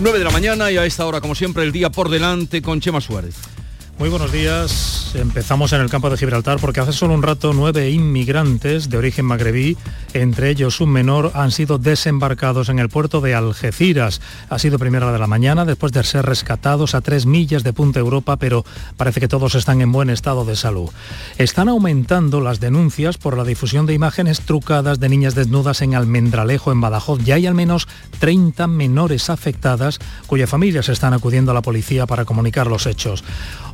9 de la mañana y a esta hora, como siempre, el día por delante con Chema Suárez. Muy buenos días. Empezamos en el campo de Gibraltar porque hace solo un rato nueve inmigrantes de origen magrebí, entre ellos un menor, han sido desembarcados en el puerto de Algeciras. Ha sido primera de la mañana después de ser rescatados a tres millas de Punta Europa, pero parece que todos están en buen estado de salud. Están aumentando las denuncias por la difusión de imágenes trucadas de niñas desnudas en Almendralejo, en Badajoz. Ya hay al menos 30 menores afectadas cuyas familias están acudiendo a la policía para comunicar los hechos.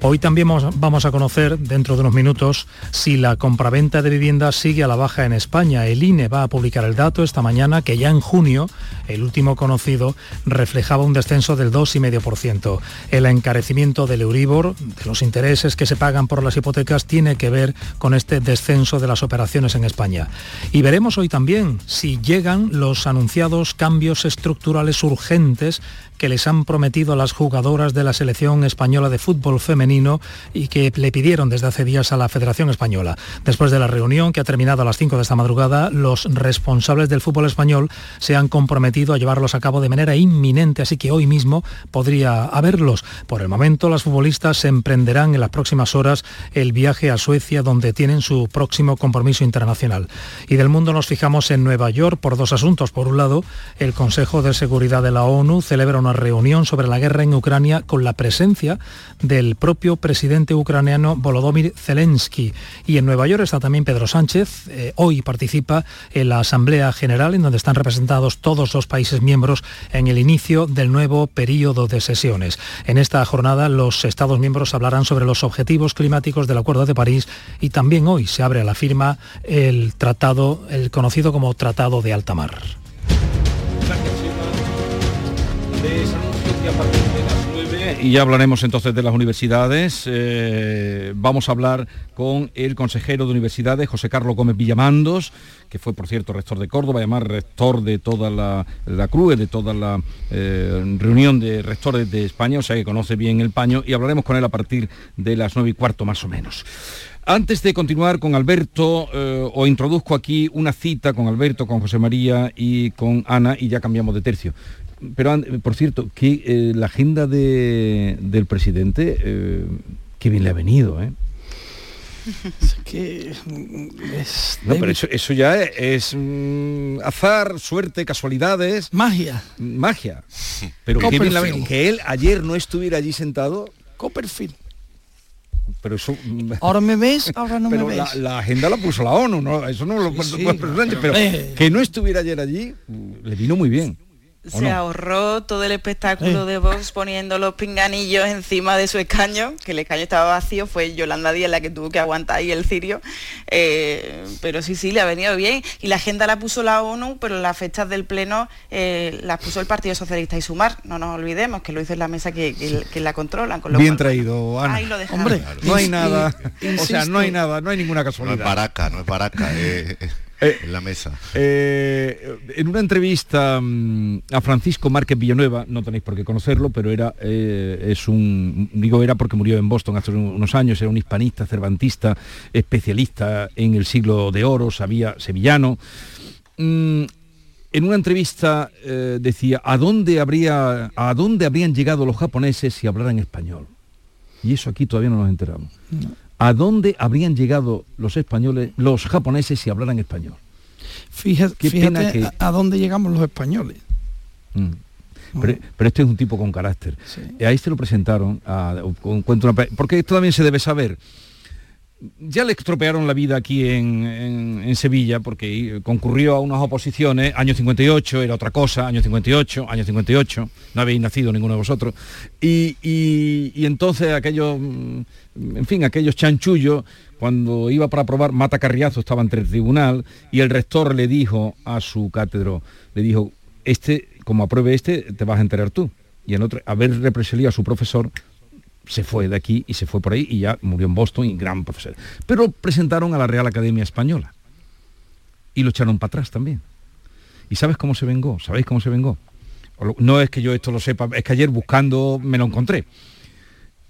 Hoy también vamos a conocer, dentro de unos minutos, si la compraventa de viviendas sigue a la baja en España. El INE va a publicar el dato esta mañana que ya en junio, el último conocido, reflejaba un descenso del 2,5%. El encarecimiento del Euribor, de los intereses que se pagan por las hipotecas, tiene que ver con este descenso de las operaciones en España. Y veremos hoy también si llegan los anunciados cambios estructurales urgentes que les han prometido a las jugadoras de la selección española de fútbol femenino y que le pidieron desde hace días a la Federación Española. Después de la reunión que ha terminado a las 5 de esta madrugada, los responsables del fútbol español se han comprometido a llevarlos a cabo de manera inminente, así que hoy mismo podría haberlos. Por el momento, las futbolistas emprenderán en las próximas horas el viaje a Suecia, donde tienen su próximo compromiso internacional. Y del mundo nos fijamos en Nueva York por dos asuntos. Por un lado, el Consejo de Seguridad de la ONU celebra una reunión sobre la guerra en Ucrania con la presencia del propio presidente ucraniano Volodymyr Zelensky. Y en Nueva York está también Pedro Sánchez. Eh, hoy participa en la Asamblea General, en donde están representados todos los países miembros en el inicio del nuevo periodo de sesiones. En esta jornada los Estados miembros hablarán sobre los objetivos climáticos del Acuerdo de París y también hoy se abre a la firma el tratado, el conocido como Tratado de Alta Mar y ya hablaremos entonces de las universidades. Eh, vamos a hablar con el consejero de universidades, José Carlos Gómez Villamandos, que fue, por cierto, rector de Córdoba, además rector de toda la, la CRUE, de toda la eh, reunión de rectores de España, o sea que conoce bien el paño, y hablaremos con él a partir de las nueve y cuarto más o menos. Antes de continuar con Alberto, eh, os introduzco aquí una cita con Alberto, con José María y con Ana, y ya cambiamos de tercio pero por cierto, que eh, la agenda del presidente, eh, qué bien le ha venido, ¿eh? que no, pero eso, ya es, mm, azar, suerte, casualidades. Magia. Magia. Pero qué bien la que él ayer no estuviera allí sentado. Copperfield. Pero eso... Mm, ahora me ves, ahora no me ves. La, agenda la puso la ONU, ¿no? Eso no lo sí, pero que no estuviera ayer allí, le vino muy bien se ahorró todo el espectáculo de Vox poniendo los pinganillos encima de su escaño, que el escaño estaba vacío, fue Yolanda Díaz la que tuvo que aguantar ahí el cirio, eh, pero sí, sí, le ha venido bien. Y la agenda la puso la ONU, pero las fechas del Pleno eh, las puso el Partido Socialista y Sumar, no nos olvidemos, que lo hizo en la mesa que, la controlan. Con bien traído, Ana. Ahí lo Hombre, no hay nada, o sea, no hay nada, no hay ninguna casualidad. No es paraca, no es paraca. Eh. En la mesa. Eh, en una entrevista mm, a Francisco Márquez Villanueva, no tenéis por qué conocerlo, pero era, eh, es un, digo era porque murió en Boston hace unos años, era un hispanista, cervantista, especialista en el siglo de oro, sabía sevillano. Mm, en una entrevista decía, ¿a dónde, habría, ¿a dónde habrían llegado los japoneses si hablaran español? Y eso aquí todavía no nos enteramos. ¿A dónde habrían llegado los españoles, los japoneses si hablaran español? Fíjate, que... a, dónde llegamos los españoles. Mm. Pero, este es un tipo con carácter. Ahí se lo presentaron, a, porque esto también se debe saber ya le estropearon la vida aquí en, Sevilla porque concurrió a unas oposiciones, año 58 era otra cosa, año 58, año 58, no habéis nacido ninguno de vosotros, y, entonces aquellos, mm, en fin, aquellos chanchullos, cuando iba para aprobar, Mata Carriazo estaba ante el tribunal y el rector le dijo a su cátedro, le dijo, este, como apruebe este, te vas a enterar tú. Y en otro, haber represaliado a su profesor se fue de aquí y se fue por ahí y ya murió en Boston y gran profesor. Pero presentaron a la Real Academia Española y lo echaron para atrás también. ¿Y sabes cómo se vengó? ¿Sabéis cómo se vengó? No es que yo esto lo sepa, es que ayer buscando me lo encontré.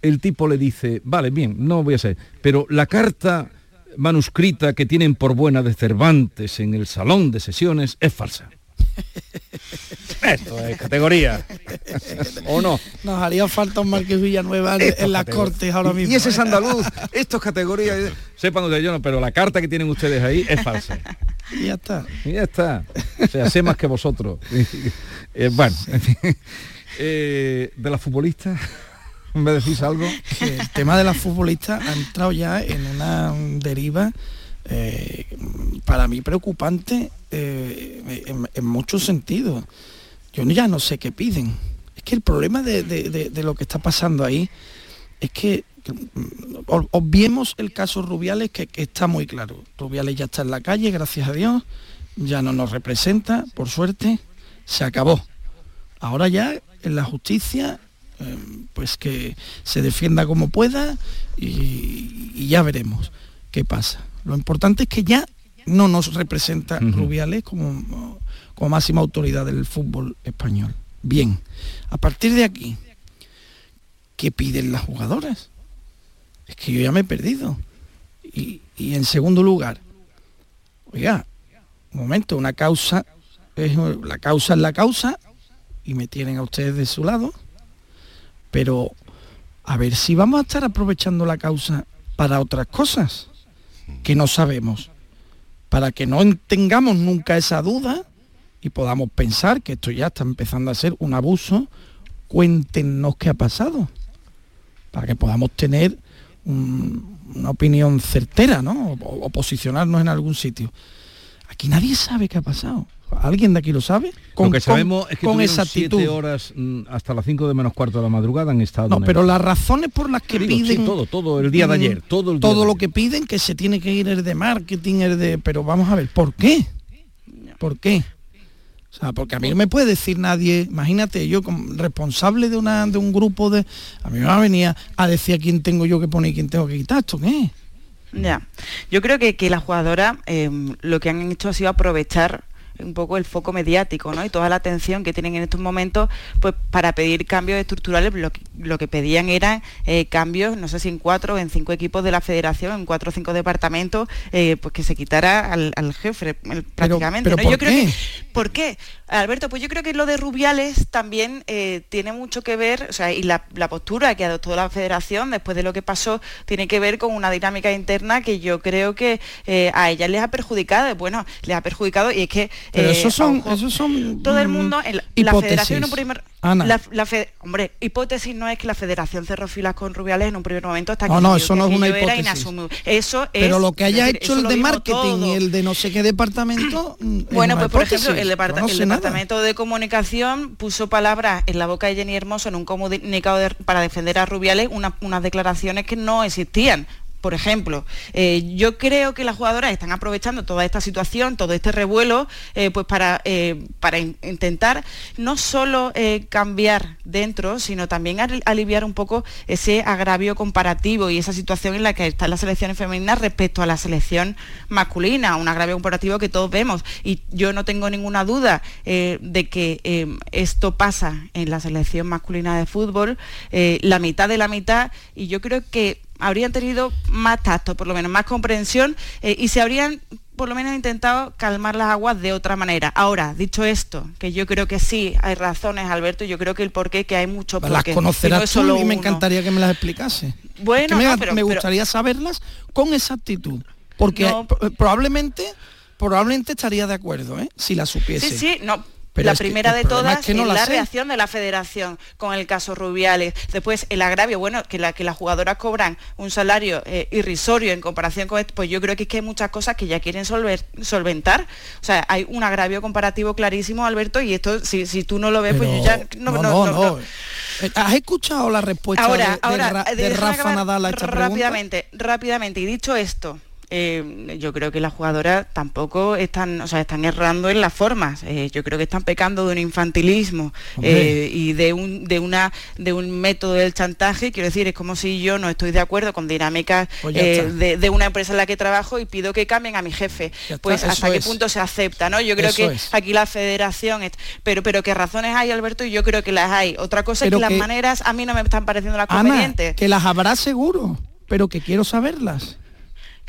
El tipo le dice, vale, bien, no voy a ser, pero la carta manuscrita que tienen por buena de Cervantes en el salón de sesiones es falsa. Esto es categoría. ¿O no? Nos haría falta un Marqués Villanueva en, las cortes ahora mismo. Y ese es andaluz, estos categorías, sepan ustedes, yo no, pero la carta que tienen ustedes ahí es falsa. Y ya está. Y ya está. O sea, sé más que vosotros. Eh, bueno, eh, de las futbolistas. ¿Me decís algo? el tema de las futbolistas ha entrado ya en una deriva eh, para mí preocupante eh, en, muchos sentidos. Yo ya no sé qué piden. Es que el problema de, lo que está pasando ahí es que mm, obviemos el caso Rubiales, que, está muy claro. Rubiales ya está en la calle, gracias a Dios, ya no nos representa, por suerte, se acabó. Ahora ya en la justicia Em, pues que se defienda como pueda y, ya veremos qué pasa. Lo importante es que ya no nos representa Rubiales como, como máxima autoridad del fútbol español. Bien, a partir de aquí, ¿qué piden las jugadoras? Es que yo ya me he perdido. Y, y en segundo lugar, oiga, un momento, una causa, es, la causa es la causa y me tienen a ustedes de su lado pero a ver si vamos a estar aprovechando la causa para otras cosas que no sabemos, para que no tengamos nunca esa duda y podamos pensar que esto ya está empezando a ser un abuso, cuéntenos qué ha pasado, para que podamos tener una opinión certera, ¿no? o posicionarnos en algún sitio. Aquí nadie sabe qué ha pasado. ¿Alguien de aquí lo sabe? Con, lo que sabemos es que con siete horas mm, hasta las 5 de menos cuarto de la madrugada han estado. No, pero las razones por las que piden. todo, todo el día de ayer, todo el Todo lo que piden que se tiene que ir es de marketing, es de. Pero vamos a ver, ¿por qué? ¿Por qué? O sea, porque a mí no me puede decir nadie, imagínate, yo como responsable de una de un grupo de. A mí me va a venir a decir a quién tengo yo que poner y quién tengo que quitar. ¿Esto qué? Ya. Yo creo que, que la jugadora em, lo que han hecho ha sido aprovechar un poco el foco mediático ¿no? y toda la atención que tienen en estos momentos pues para pedir cambios estructurales lo que, pedían eran eh, cambios no sé si en cuatro o en cinco equipos de la federación en cuatro o cinco departamentos eh, pues que se quitara al, jefe prácticamente ¿por qué? ¿por qué? Alberto pues yo creo que lo de Rubiales también eh, tiene mucho que ver o sea y la, postura que adoptó la federación después de lo que pasó tiene que ver con una dinámica interna que yo creo que a ella les ha perjudicado. Bueno les ha perjudicado y es que pero eh, son, son todo el mundo, en la, federación un primer, La, hombre, hipótesis no es que la federación cerró filas con Rubiales en un primer momento hasta no, que no, eso no es una hipótesis. Eso Pero lo que haya hecho el de marketing y el de no sé qué departamento. Mm, bueno, pues por ejemplo, el, departamento de comunicación puso palabras en la boca de Jenny Hermoso en un comunicado para defender a Rubiales unas declaraciones que no existían por ejemplo. Eh, yo creo que las jugadoras están aprovechando toda esta situación, todo este revuelo, eh, pues para, eh, para intentar no solo cambiar dentro, sino también aliviar un poco ese agravio comparativo y esa situación en la que están las selecciones femeninas respecto a la selección masculina, un agravio comparativo que todos vemos. Y yo no tengo ninguna duda de que esto pasa en la selección masculina de fútbol, la mitad de la mitad, y yo creo que habrían tenido más tacto, por lo menos más comprensión eh, y se habrían por lo menos intentado calmar las aguas de otra manera. Ahora, dicho esto, que yo creo que sí, hay razones, Alberto, yo creo que el porqué, que hay mucho Las conocerás tú y me encantaría que me las explicase. Bueno, me, gustaría saberlas con exactitud, porque probablemente probablemente estaría de acuerdo, ¿eh? si la supiese. Sí, sí, no, la primera de todas es, la, reacción de la federación con el caso Rubiales. Después el agravio, bueno, que, la, que las jugadoras cobran un salario eh, irrisorio en comparación con esto, pues yo creo que es que hay muchas cosas que ya quieren solventar. O sea, hay un agravio comparativo clarísimo, Alberto, y esto, si, tú no lo ves, pues yo ya no, no, no, eh, ¿Has escuchado la respuesta de, Rafa Nadal a esta rápidamente, Rápidamente, y dicho esto, eh, yo creo que las jugadoras tampoco están, o sea, están errando en las formas. Eh, yo creo que están pecando de un infantilismo eh, y de un, de una, de un método del chantaje. Quiero decir, es como si yo no estoy de acuerdo con dinámicas pues de, una empresa en la que trabajo y pido que cambien a mi jefe. pues hasta qué punto se acepta, ¿no? Yo creo que aquí la federación, pero, pero qué razones hay, Alberto, y yo creo que las hay. Otra cosa es que, las maneras a mí no me están pareciendo las convenientes. que las habrá seguro, pero que quiero saberlas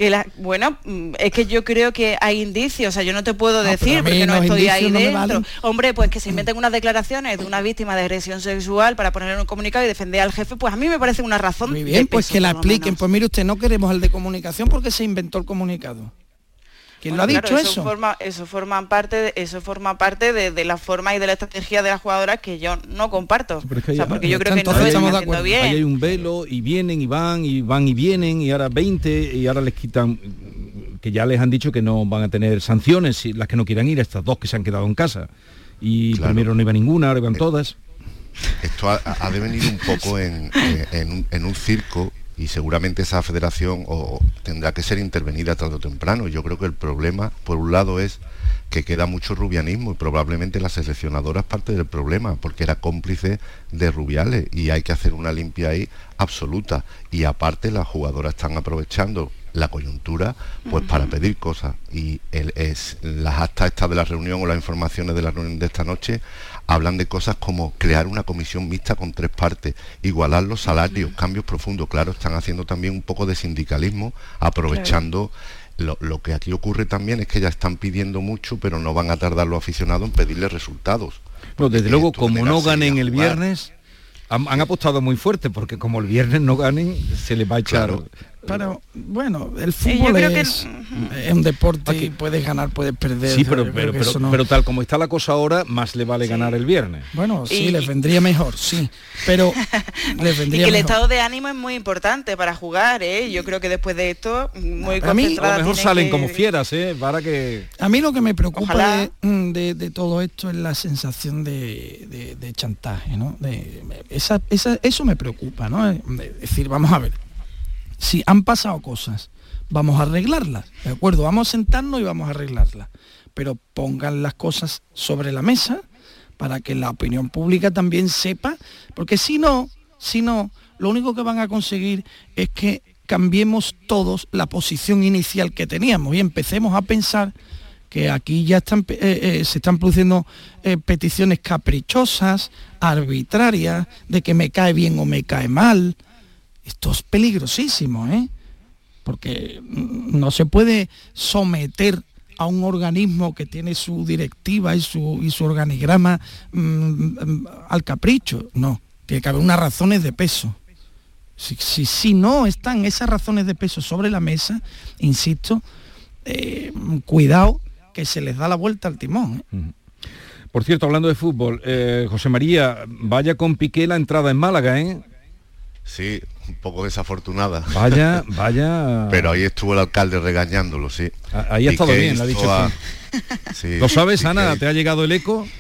que la, bueno, mm, es que yo creo que hay indicios, o sea, yo no te puedo decir porque no estoy ahí dentro. Hombre, pues que se inventen unas declaraciones de una víctima de agresión sexual para poner un comunicado y defender al jefe, pues a mí me parece una razón. Muy bien, pues que la expliquen. Pues mire usted, no queremos el de comunicación porque se inventó el comunicado. ¿Quién lo ha dicho eso? Forma, eso forma parte, de, eso forma parte de, la forma y de la estrategia de las jugadoras que yo no comparto. porque yo creo que no estamos de bien. Ahí hay un velo y vienen y van y van y vienen y ahora 20 y ahora les quitan que ya les han dicho que no van a tener sanciones las que no quieran ir, estas dos que se han quedado en casa. Y primero no iba ninguna, ahora iban eh, todas. Esto ha, de venir un poco en, en un circo y seguramente esa federación o, tendrá que ser intervenida tarde o temprano. Yo creo que el problema, por un lado, es que queda mucho rubianismo y probablemente la seleccionadora es parte del problema porque era cómplice de Rubiales y hay que hacer una limpia ahí absoluta y aparte las jugadoras están aprovechando la coyuntura pues para pedir cosas. Y el, es, las actas estas de la reunión o las informaciones de la reunión de esta noche hablan de cosas como crear una comisión mixta con tres partes, igualar los salarios, cambios profundos, claro, están haciendo también un poco de sindicalismo, aprovechando lo, que aquí ocurre también es que ya están pidiendo mucho, pero no van a tardar los aficionados en pedirle resultados. No, desde luego, como no ganen el viernes, han, apostado muy fuerte, porque como el viernes no ganen, se les va a echar pero bueno, el fútbol es, un deporte y puedes ganar, puedes perder. Sí, pero, pero, tal como está la cosa ahora, más le vale ganar el viernes. Bueno, sí, les vendría mejor, sí. Pero les vendría y el estado de ánimo es muy importante para jugar, ¿eh? Yo creo que después de esto, muy a mí, a lo mejor salen como fieras, ¿eh? Para que... A mí lo que me preocupa mm, de, todo esto es la sensación de, chantaje, ¿no? De, esa, eso me preocupa, ¿no? Es decir, vamos a ver si han pasado cosas, vamos a arreglarlas, ¿de acuerdo? Vamos a sentarnos y vamos a arreglarlas. Pero pongan las cosas sobre la mesa para que la opinión pública también sepa, porque si no, si no, lo único que van a conseguir es que cambiemos todos la posición inicial que teníamos y empecemos a pensar que aquí ya están, eh, eh, se están produciendo eh, peticiones caprichosas, arbitrarias, de que me cae bien o me cae mal, esto es peligrosísimo, ¿eh? Porque no se puede someter a un organismo que tiene su directiva y su, y su organigrama mm, mm, al capricho. No, tiene que haber unas razones de peso. Si, si, no están esas razones de peso sobre la mesa, insisto, eh, cuidado que se les da la vuelta al timón. ¿eh? Por cierto, hablando de fútbol, eh, José María, vaya con Piqué la entrada en Málaga, ¿eh? Sí, un poco desafortunada. Vaya, vaya. Pero ahí estuvo el alcalde regañándolo, sí. Ahí ha estado bien, lo ha dicho. ¿Lo sabes, Ana? ¿Te ha llegado el eco?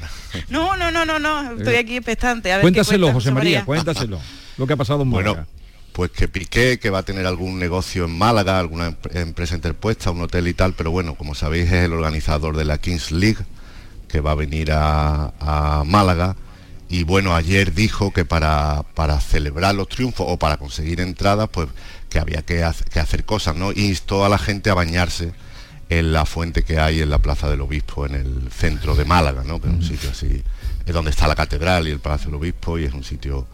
No, no, no, no, no. Estoy aquí expectante. cuéntaselo, José María, cuéntaselo. Lo que ha pasado en Málaga. Bueno, pues que Piqué, que va a tener algún negocio en Málaga, alguna empresa interpuesta, un hotel y tal, pero bueno, como sabéis es el organizador de la Kings League, que va a venir a, a Málaga y bueno, ayer dijo que para, para celebrar los triunfos o para conseguir entradas, pues que había que, hacer cosas, ¿no? instó a la gente a bañarse en la fuente que hay en la Plaza del Obispo, en el centro de Málaga, ¿no? Que es un sitio así, es donde está la catedral y el Palacio del Obispo y es un sitio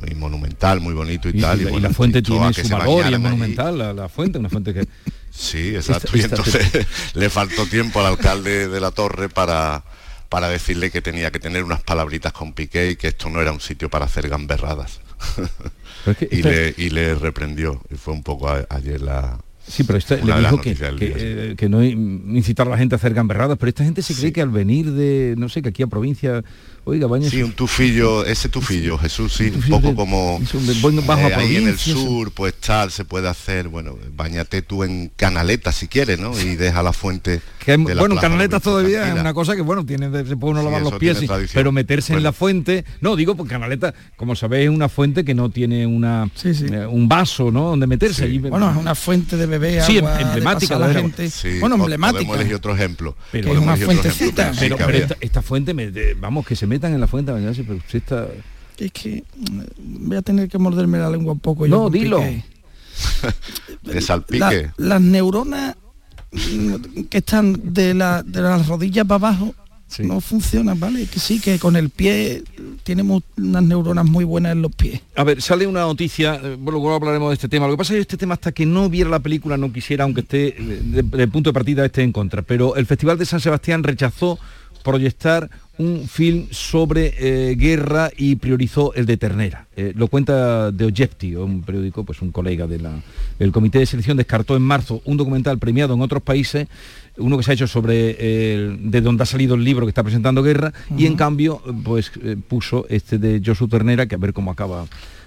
muy monumental, muy bonito y, tal. Y, la fuente tiene su valor y es monumental, la, fuente, una fuente que... Sí, exacto. y entonces le faltó tiempo al alcalde de la torre para para decirle que tenía que tener unas palabritas con Piqué y que esto no era un sitio para hacer gamberradas. y, le, y, le, reprendió. Y fue un poco ayer la, Sí, pero le dijo que, eh, que, no incitar a la gente a hacer gamberradas, pero esta gente se cree que al venir de, no sé, que aquí a provincia, oiga, baña... Sí, un tufillo, ese tufillo, Jesús, sí, un, poco como eh, ahí en el sur, pues tal, se puede hacer, bueno, bañate tú en canaletas si quieres, ¿no? Y deja la fuente... bueno, canaletas todavía es una cosa que, bueno, tiene, se puede uno lavar los pies, pero meterse en la fuente, no, digo, pues canaleta, como sabéis, es una fuente que no tiene una eh, un vaso, ¿no? Donde meterse. Allí, bueno, es una fuente de sí, emblemática la gente. bueno, emblemática. Podemos elegir otro ejemplo. Pero es una fuentecita. Pero, esta, fuente, vamos, que se metan en la fuente a bañarse, pero usted está... Es que mm, voy a tener que morderme la lengua un poco. No, dilo. de salpique. las neuronas mm, que están de, la, de las rodillas para abajo no funcionan, ¿vale? Que sí, que con el pie tiene unas neuronas muy buenas en los pies. A ver, sale una noticia, eh, bueno, luego hablaremos de este tema. Lo que pasa es que este tema hasta que no viera la película no quisiera, aunque esté, de, punto de partida esté en contra. Pero el Festival de San Sebastián rechazó proyectar un film sobre eh, guerra y priorizó el de Ternera. Eh, lo cuenta de Objective, un periódico, pues un colega del Comité de Selección descartó en marzo un documental premiado en otros países, uno que se ha hecho sobre de dónde ha salido el libro que está presentando Guerra, y en cambio pues eh, puso este de Josu Ternera, que a ver cómo acaba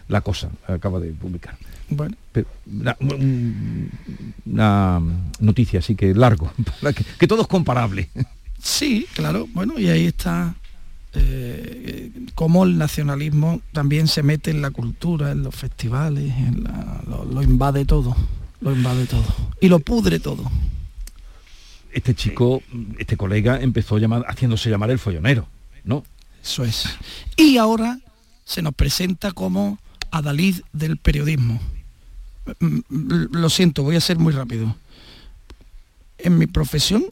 la cosa, acaba de publicar. Bueno. una, noticia así que largo, que, que todo es comparable. Sí, claro, bueno, y ahí está eh, cómo el nacionalismo también se mete en la cultura, en los festivales, lo, invade todo, lo invade todo y lo pudre todo. Este chico, este colega empezó haciéndose llamar el follonero, ¿no? Eso es. Y ahora se nos presenta como Adalid del periodismo. Mm, mm, lo siento, voy a ser muy rápido. En mi profesión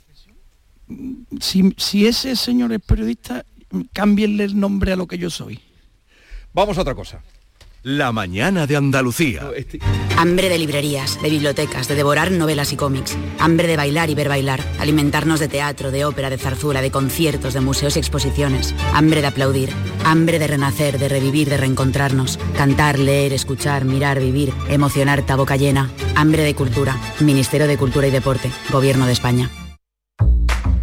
si, ese señor es periodista, cámbienle el nombre a lo que yo soy. Vamos a otra cosa. La mañana de Andalucía. Este- Hambre de librerías, de bibliotecas, de devorar novelas y cómics. Hambre de bailar y ver bailar. Alimentarnos de teatro, de ópera, de zarzuela, de conciertos, de museos y exposiciones. Hambre de aplaudir. Hambre de renacer, de revivir, de reencontrarnos. Cantar, leer, escuchar, mirar, vivir. Emocionar, boca llena. Hambre de cultura. Ministerio de Cultura y Deporte. Gobierno de España.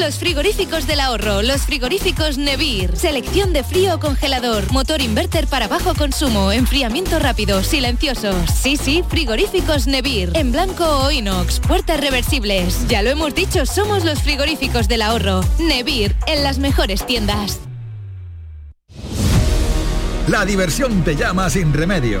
Los frigoríficos del ahorro, los frigoríficos Nevir. Selección de frío congelador, motor inverter para bajo consumo, enfriamiento rápido, silenciosos. Sí, sí, frigoríficos Nevir. En blanco o inox, puertas reversibles. Ya lo hemos dicho, somos los frigoríficos del ahorro. Nevir, en las mejores tiendas. La diversión te llama sin remedio.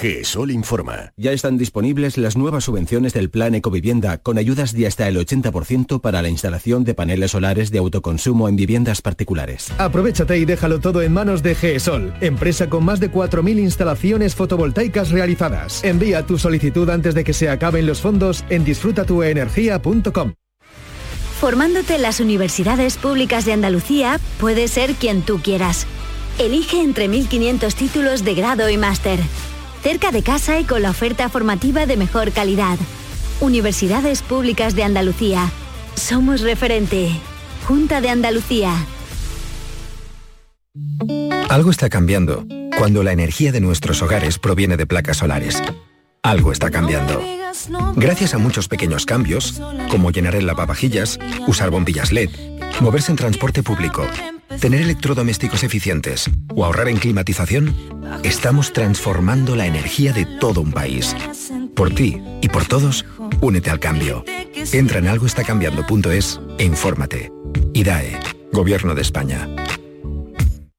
GESOL informa. Ya están disponibles las nuevas subvenciones del Plan Ecovivienda con ayudas de hasta el 80% para la instalación de paneles solares de autoconsumo en viviendas particulares. Aprovechate y déjalo todo en manos de GESOL, empresa con más de 4.000 instalaciones fotovoltaicas realizadas. Envía tu solicitud antes de que se acaben los fondos en disfrutatuenergia.com. Formándote en las universidades públicas de Andalucía, puedes ser quien tú quieras. Elige entre 1.500 títulos de grado y máster cerca de casa y con la oferta formativa de mejor calidad. Universidades Públicas de Andalucía. Somos referente. Junta de Andalucía. Algo está cambiando cuando la energía de nuestros hogares proviene de placas solares. Algo está cambiando. Gracias a muchos pequeños cambios, como llenar el lavavajillas, usar bombillas LED, moverse en transporte público, tener electrodomésticos eficientes o ahorrar en climatización, estamos transformando la energía de todo un país. Por ti y por todos, únete al cambio. Entra en algoestacambiando.es e infórmate. IDAE, Gobierno de España.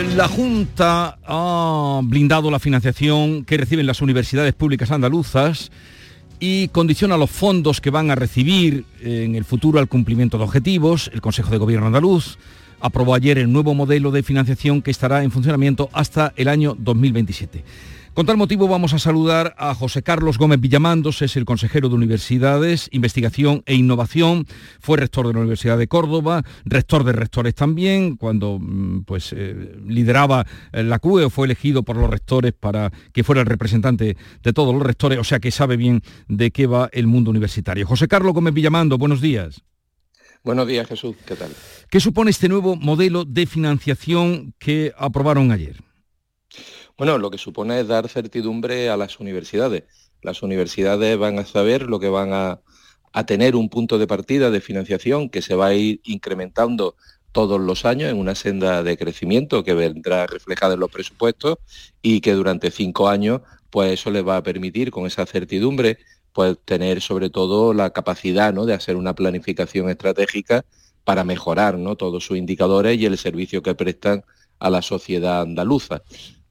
La Junta ha blindado la financiación que reciben las universidades públicas andaluzas y condiciona los fondos que van a recibir en el futuro al cumplimiento de objetivos. El Consejo de Gobierno andaluz aprobó ayer el nuevo modelo de financiación que estará en funcionamiento hasta el año 2027. Con tal motivo vamos a saludar a José Carlos Gómez Villamandos, es el consejero de Universidades, Investigación e Innovación, fue rector de la Universidad de Córdoba, rector de rectores también, cuando mm, pues, eh, lideraba eh, la CUE, fue elegido por los rectores para que fuera el representante de todos los rectores, o sea que sabe bien de qué va el mundo universitario. José Carlos Gómez Villamando, buenos días. Buenos días, Jesús. ¿Qué tal? ¿Qué supone este nuevo modelo de financiación que aprobaron ayer? Bueno, lo que supone es dar certidumbre a las universidades. Las universidades van a saber lo que van a, tener un punto de partida de financiación que se va a ir incrementando todos los años en una senda de crecimiento que vendrá reflejada en los presupuestos y que durante cinco años, pues eso les va a permitir con esa certidumbre, pues tener sobre todo la capacidad ¿no? de hacer una planificación estratégica para mejorar ¿no? todos sus indicadores y el servicio que prestan a la sociedad andaluza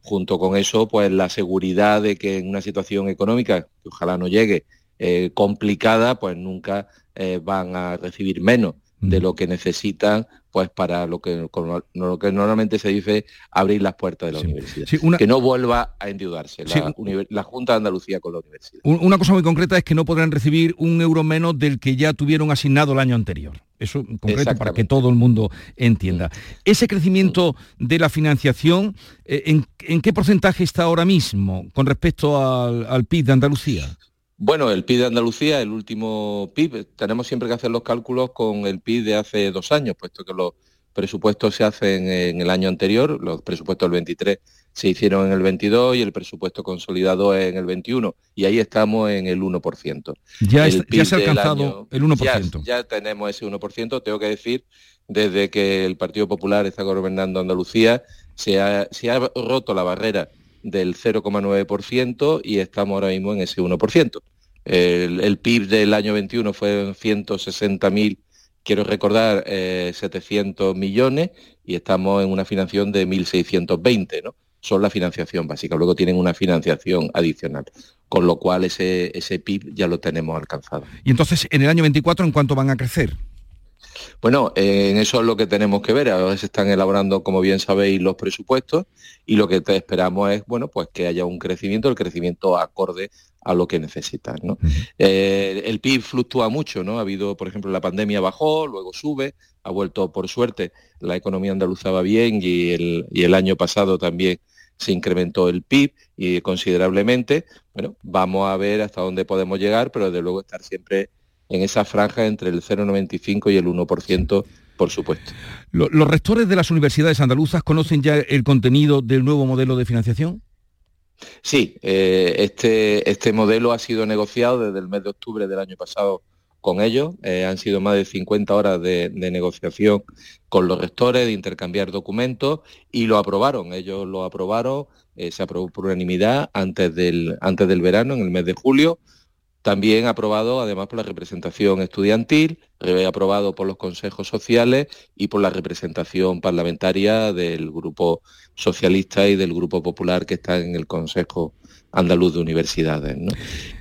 junto con eso, pues la seguridad de que en una situación económica, que ojalá no llegue, eh, complicada, pues nunca eh, van a recibir menos de lo que necesitan pues para lo que, lo que normalmente se dice abrir las puertas de la universidad. Que no vuelva a endeudarse la, Junta de Andalucía con la universidad. Una cosa muy concreta es que no podrán recibir un euro menos del que ya tuvieron asignado el año anterior. Eso en concreto para que todo el mundo entienda. Ese crecimiento de la financiación, eh, ¿en, qué porcentaje está ahora mismo con respecto al, al PIB de Andalucía? Bueno, el PIB de Andalucía, el último PIB, tenemos siempre que hacer los cálculos con el PIB de hace dos años, puesto que los presupuestos se hacen en el año anterior, los presupuestos del 23 se hicieron en el 22 y el presupuesto consolidado en el 21, y ahí estamos en el 1%. Ya, ya se ha alcanzado el 1%. Ya, tenemos ese 1%, tengo que decir, desde que el Partido Popular está gobernando Andalucía, se ha, se ha roto la barrera del 0,9% y estamos ahora mismo en ese 1%. El, PIB del año 21 fue 160.000, quiero recordar, 700 eh, millones y estamos en una financiación de 1.620, ¿no? Son la financiación básica. Luego tienen una financiación adicional, con lo cual ese, ese PIB ya lo tenemos alcanzado. Y entonces, en el año 24, ¿en cuánto van a crecer? Bueno, en eso es lo que tenemos que ver. Ahora se están elaborando, como bien sabéis, los presupuestos y lo que esperamos es, bueno, pues que haya un crecimiento, el crecimiento acorde a lo que necesitan. Eh, el PIB fluctúa mucho, ¿no? Ha habido, por ejemplo, la pandemia bajó, luego sube, ha vuelto, por suerte, la economía andaluza va bien y el, y el año pasado también se incrementó el PIB y considerablemente. Bueno, vamos a ver hasta dónde podemos llegar, pero desde luego estar siempre en esa franja entre el 0,95 y el 1%, por supuesto. ¿Los rectores de las universidades andaluzas conocen ya el contenido del nuevo modelo de financiación? Sí, eh, este, este modelo ha sido negociado desde el mes de octubre del año pasado con ellos. Eh, han sido más de 50 horas de, negociación con los rectores, de intercambiar documentos y lo aprobaron. Ellos lo aprobaron, eh, se aprobó por unanimidad antes del, antes del verano, en el mes de julio. También aprobado además por la representación estudiantil, aprobado por los consejos sociales y por la representación parlamentaria del Grupo Socialista y del Grupo Popular que está en el Consejo Andaluz de Universidades.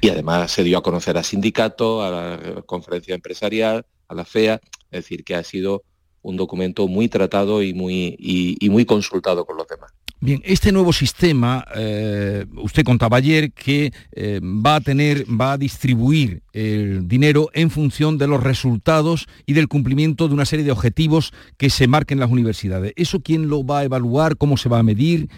Y además se dio a conocer a sindicatos, a la conferencia empresarial, a la FEA, es decir, que ha sido un documento muy tratado y muy, y muy consultado con los demás. Bien, este nuevo sistema, eh, usted contaba ayer que eh, va a tener, va a distribuir el dinero en función de los resultados y del cumplimiento de una serie de objetivos que se marquen las universidades. ¿Eso quién lo va a evaluar? ¿Cómo se va a medir?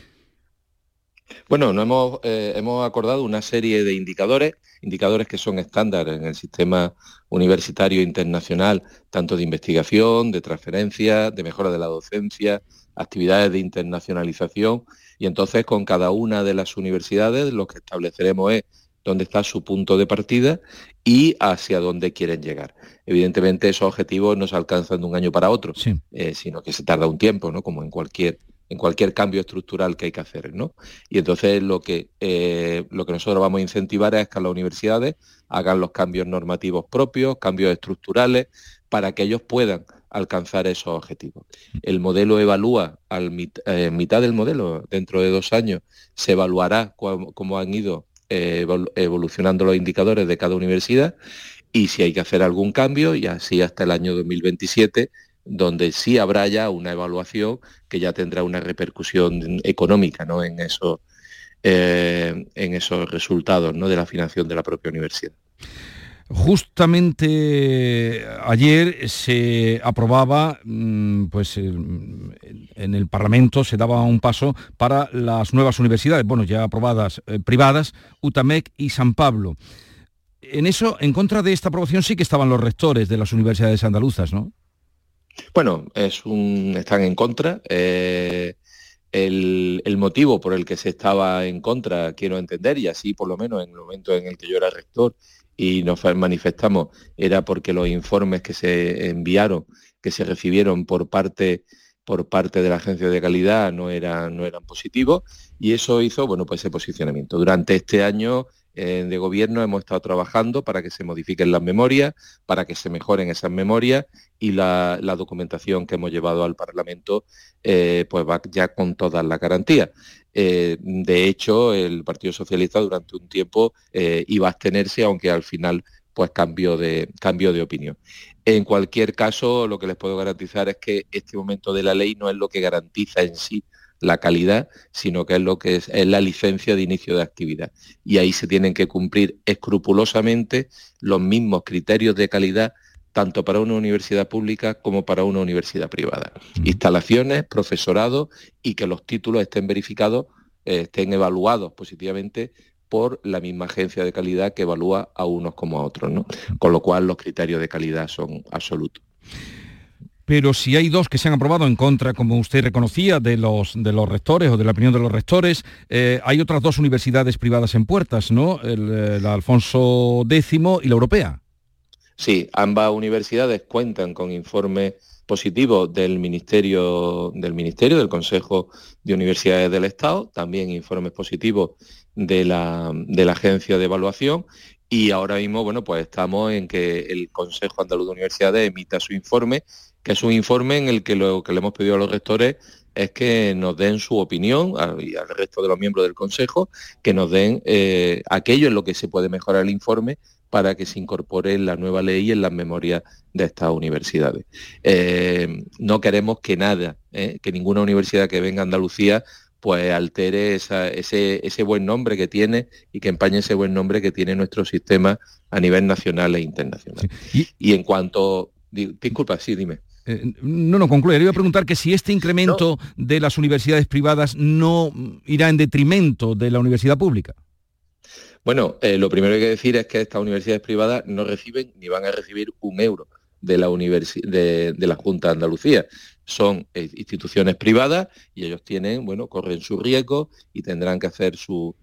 Bueno, no hemos, eh, hemos acordado una serie de indicadores, indicadores que son estándar en el sistema universitario internacional, tanto de investigación, de transferencia, de mejora de la docencia, actividades de internacionalización y entonces con cada una de las universidades lo que estableceremos es dónde está su punto de partida y hacia dónde quieren llegar. Evidentemente esos objetivos no se alcanzan de un año para otro, eh, sino que se tarda un tiempo, ¿no? como en cualquier, en cualquier cambio estructural que hay que hacer. ¿no? Y entonces lo que, eh, lo que nosotros vamos a incentivar es que las universidades hagan los cambios normativos propios, cambios estructurales, para que ellos puedan alcanzar esos objetivos. El modelo evalúa al eh, mitad del modelo, dentro de dos años, se evaluará cómo, han ido eh, evolucionando los indicadores de cada universidad y si hay que hacer algún cambio y así hasta el año 2027 donde sí habrá ya una evaluación que ya tendrá una repercusión económica ¿no? en, eso, eh, en esos resultados ¿no? de la financiación de la propia universidad. Justamente ayer se aprobaba, mm, pues en el Parlamento se daba un paso para las nuevas universidades, bueno, ya aprobadas eh, privadas, UTAMEC y San Pablo. En eso, en contra de esta aprobación sí que estaban los rectores de las universidades andaluzas, ¿no? Bueno, es un, están en contra. Eh, el, motivo por el que se estaba en contra, quiero entender, y así por lo menos en el momento en el que yo era rector y nos manifestamos era porque los informes que se enviaron, que se recibieron por parte por parte de la agencia de calidad no eran, no eran positivos y eso hizo bueno pues ese posicionamiento. Durante este año de gobierno hemos estado trabajando para que se modifiquen las memorias, para que se mejoren esas memorias y la, documentación que hemos llevado al Parlamento eh, pues va ya con todas las garantías. Eh, de hecho, el Partido Socialista durante un tiempo eh, iba a abstenerse, aunque al final pues cambió de, de opinión. En cualquier caso, lo que les puedo garantizar es que este momento de la ley no es lo que garantiza en sí la calidad, sino que es lo que es, es, la licencia de inicio de actividad. Y ahí se tienen que cumplir escrupulosamente los mismos criterios de calidad tanto para una universidad pública como para una universidad privada. Instalaciones, profesorado y que los títulos estén verificados, eh, estén evaluados positivamente por la misma agencia de calidad que evalúa a unos como a otros, ¿no? Con lo cual los criterios de calidad son absolutos. Pero si hay dos que se han aprobado en contra, como usted reconocía, de los, de los rectores o de la opinión de los rectores, eh, hay otras dos universidades privadas en puertas, ¿no? el Alfonso X y la Europea. Sí, ambas universidades cuentan con informes positivos del Ministerio, del Ministerio, del Consejo de Universidades del Estado, también informes positivos de la, de la Agencia de Evaluación y ahora mismo, bueno, pues estamos en que el Consejo Andaluz de Universidades emita su informe, que es un informe en el que lo que le hemos pedido a los rectores es que nos den su opinión y al resto de los miembros del Consejo, que nos den eh, aquello en lo que se puede mejorar el informe para que se incorpore en la nueva ley y en las memorias de estas universidades. Eh, no queremos que nada, eh, que ninguna universidad que venga a Andalucía pues altere ese, buen nombre que tiene y que empañe ese buen nombre que tiene nuestro sistema a nivel nacional e internacional. Y, en cuanto... Disculpa, sí, dime. Eh, no, no, concluye. Le iba a preguntar que si este incremento de las universidades privadas no irá en detrimento de la universidad pública. Bueno, eh, lo primero que hay que decir es que estas universidades privadas no reciben ni van a recibir un euro de la, de, la Junta de Andalucía. Son eh, instituciones privadas y ellos tienen, bueno, corren su riesgo y tendrán que hacer sus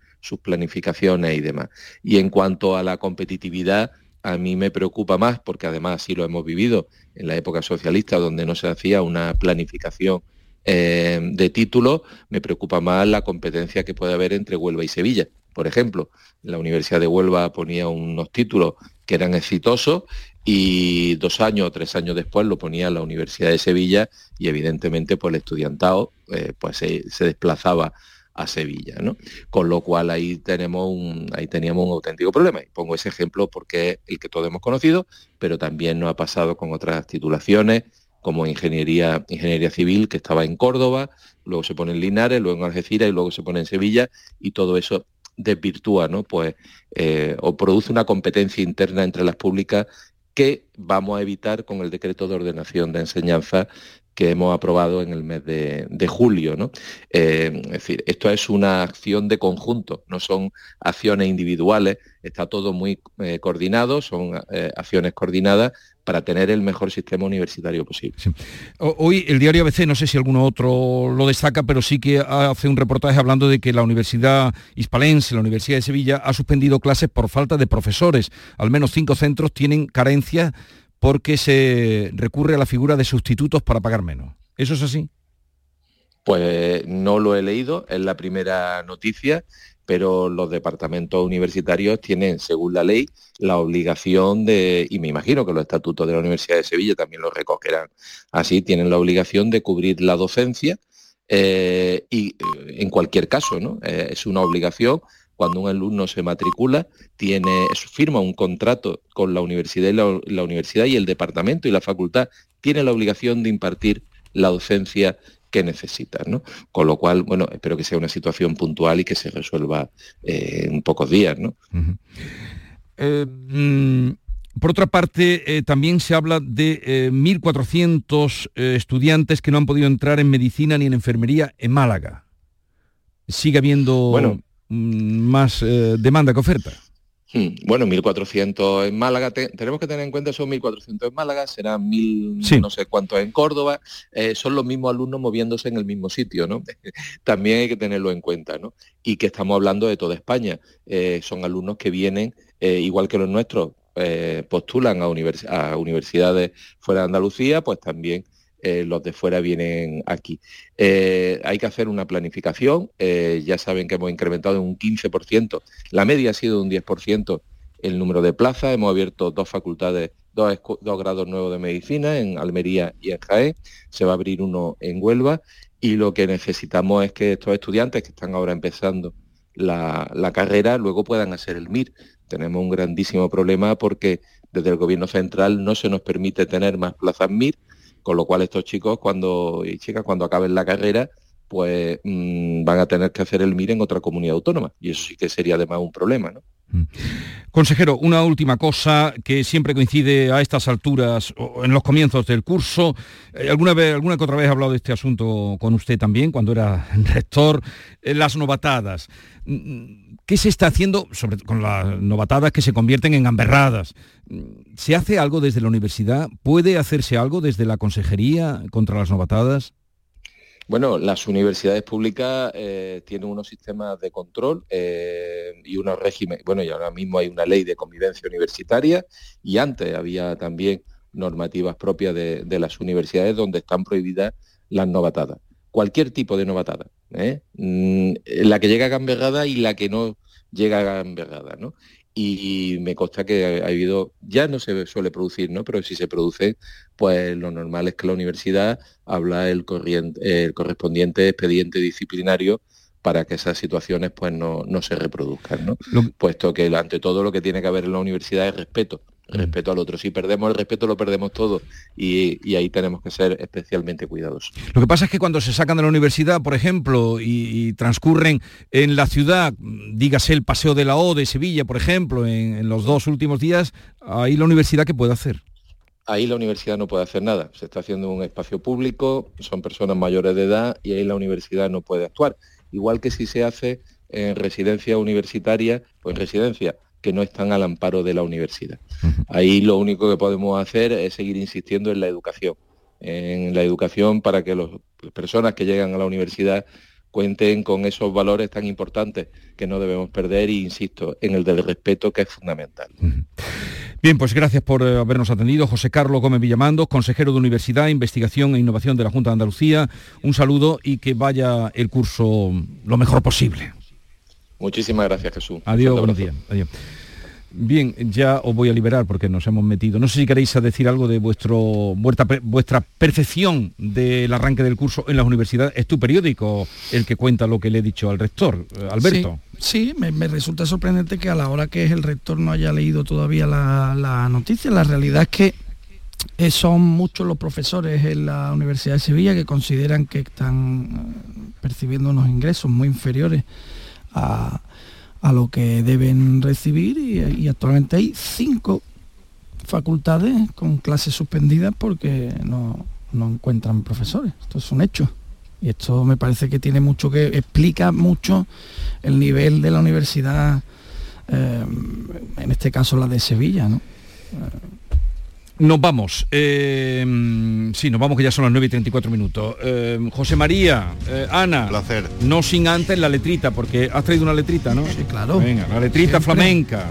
planificaciones y demás. Y en cuanto a la competitividad, a mí me preocupa más, porque además sí lo hemos vivido en la época socialista, donde no se hacía una planificación eh, de títulos, me preocupa más la competencia que puede haber entre Huelva y Sevilla. Por ejemplo, la Universidad de Huelva ponía unos títulos que eran exitosos y dos años o tres años después lo ponía la Universidad de Sevilla y evidentemente pues, el estudiantado eh, pues, se, desplazaba a Sevilla, ¿no? Con lo cual ahí tenemos un, ahí teníamos un auténtico problema. Y pongo ese ejemplo porque es el que todos hemos conocido, pero también nos ha pasado con otras titulaciones como ingeniería, ingeniería civil que estaba en Córdoba, luego se pone en Linares, luego en Algeciras y luego se pone en Sevilla y todo eso desvirtúa, ¿no? Pues, eh, o produce una competencia interna entre las públicas que vamos a evitar con el decreto de ordenación de enseñanza que hemos aprobado en el mes de, julio. ¿no? Eh, es decir, esto es una acción de conjunto, no son acciones individuales, está todo muy eh, coordinado, son eh, acciones coordinadas para tener el mejor sistema universitario posible. Hoy el diario ABC, no sé si alguno otro lo destaca, pero sí que hace un reportaje hablando de que la Universidad Hispalense, la Universidad de Sevilla, ha suspendido clases por falta de profesores. Al menos cinco centros tienen carencias porque se recurre a la figura de sustitutos para pagar menos. ¿Eso es así? Pues no lo he leído, es la primera noticia. pero los departamentos universitarios tienen, según la ley, la obligación de, y me imagino que los estatutos de la Universidad de Sevilla también lo recogerán así, tienen la obligación de cubrir la docencia eh, y eh, en cualquier caso, ¿no? Eh, es una obligación cuando un alumno se matricula, tiene, firma un contrato con la universidad y la, universidad y el departamento y la facultad tiene la obligación de impartir la docencia que necesitan, ¿no? Con lo cual, bueno, espero que sea una situación puntual y que se resuelva eh, en pocos días, ¿no? Eh, mm, por otra parte, eh, también se habla de 1.400 estudiantes que no han podido entrar en medicina ni en enfermería en Málaga. Sigue habiendo mm, más demanda que oferta. Hmm. Bueno, 1.400 en Málaga, tenemos que tener en cuenta son 1.400 en Málaga, serán 1.000 no sé cuántos en Córdoba, eh, son los mismos alumnos moviéndose en el mismo sitio, ¿no? También hay que tenerlo en cuenta, ¿no? Y que estamos hablando de toda España, eh, son alumnos que vienen, eh, igual que los nuestros, postulan a, a universidades fuera de Andalucía, pues también eh, los de fuera vienen aquí. Eh, hay que hacer una planificación, eh, ya saben que hemos incrementado en un 15%, la media ha sido un 10% el número de plazas, hemos abierto dos facultades, dos, grados nuevos de medicina en Almería y en Jaén, se va a abrir uno en Huelva y lo que necesitamos es que estos estudiantes que están ahora empezando la carrera luego puedan hacer el MIR. Tenemos un grandísimo problema porque desde el gobierno central no se nos permite tener más plazas MIR, con lo cual estos chicos cuando y chicas cuando acaben la carrera pues mm, van a tener que hacer el MIR en otra comunidad autónoma y eso sí que sería además un problema. ¿no? Mm. Consejero, una última cosa que siempre coincide a estas alturas o en los comienzos del curso. Eh, ¿Alguna vez, alguna que otra vez he hablado de este asunto con usted también, cuando era rector? Eh, las novatadas. Mm, ¿Qué se está haciendo con las novatadas que se convierten en gamberradas? ¿Se hace algo desde la universidad? ¿Puede hacerse algo desde la consejería contra las novatadas? Bueno, las universidades públicas eh, tienen unos sistemas de control y unos regímenes. Bueno, y ahora mismo hay una ley de convivencia universitaria y antes había también normativas propias de, las universidades donde están prohibidas las novatadas. Cualquier tipo de novatada. ¿eh? Mm, la que llega gamberrada y la que no llega gamberrada. ¿no? y me consta que ha habido, ya no se suele producir, ¿no? Pero si se produce, pues lo normal es que la universidad habla el, el correspondiente expediente disciplinario para que esas situaciones pues no, se reproduzcan, ¿no? Puesto que ante todo lo que tiene que haber en la universidad es respeto respeto al otro. Si perdemos el respeto, lo perdemos todo y, ahí tenemos que ser especialmente cuidadosos. Lo que pasa es que cuando se sacan de la universidad, por ejemplo, y, transcurren en la ciudad, dígase el Paseo de la O de Sevilla, por ejemplo, en, los dos últimos días, ahí la universidad, ¿qué puede hacer? Ahí la universidad no puede hacer nada. Se está haciendo un espacio público, son personas mayores de edad y ahí la universidad no puede actuar. Igual que si se hace en residencia universitaria o en residencia que no están al amparo de la universidad. Ahí lo único que podemos hacer es seguir insistiendo en la educación, en la educación para que las personas que llegan a la universidad cuenten con esos valores tan importantes que no debemos perder y insisto, en el del respeto que es fundamental. Bien, pues gracias por eh, habernos atendido. José Carlos Gómez Villamando, consejero de Universidad, Investigación e Innovación de la Junta de Andalucía. Un saludo y que vaya el curso lo mejor posible. Muchísimas gracias, Jesús. Adiós, buenos días. Adiós. Bien, ya os voy a liberar porque nos hemos metido. No sé si queréis decir algo de vuestro, vuestra, percepción del arranque del curso en las universidades. Es tu periódico el que cuenta lo que le he dicho al rector, eh, Alberto. Sí, me, resulta sorprendente que a la hora que es el rector no haya leído todavía la, la noticia. La realidad es que eh, son muchos los profesores en la Universidad de Sevilla que consideran que están eh, percibiendo unos ingresos muy inferiores a, lo que deben recibir y, actualmente hay cinco facultades con clases suspendidas porque no, encuentran profesores. Esto es un hecho. Y esto me parece que tiene mucho que, explica mucho el nivel de la universidad, eh, en este caso la de Sevilla, ¿no? Nos vamos. Eh, sí, nos vamos que ya son las 9 y 34 minutos. Eh, José María, eh, Ana. Placer. No sin antes la letrita, porque has traído una letrita, ¿no? Sí, claro. Venga, la letrita flamenca.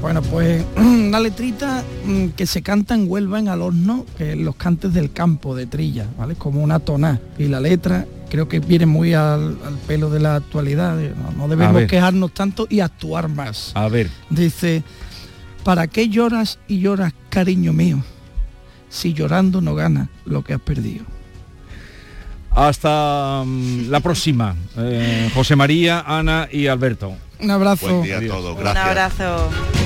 Bueno, pues una letrita mm, que se canta en Huelva en al horno, que es los cantes del campo de Trilla, ¿vale? Como una toná. Y la letra creo que viene muy al, pelo de la actualidad. No, debemos quejarnos tanto y actuar más. A ver. Dice, ¿para qué lloras y lloras, cariño mío? Si llorando no ganas lo que has perdido. Hasta mm, la próxima. Eh, José María, Ana y Alberto. Un abrazo. Buen día a todos. Gracias. Un abrazo.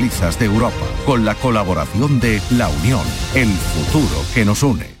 de Europa, con la colaboración de La Unión, el futuro que nos une.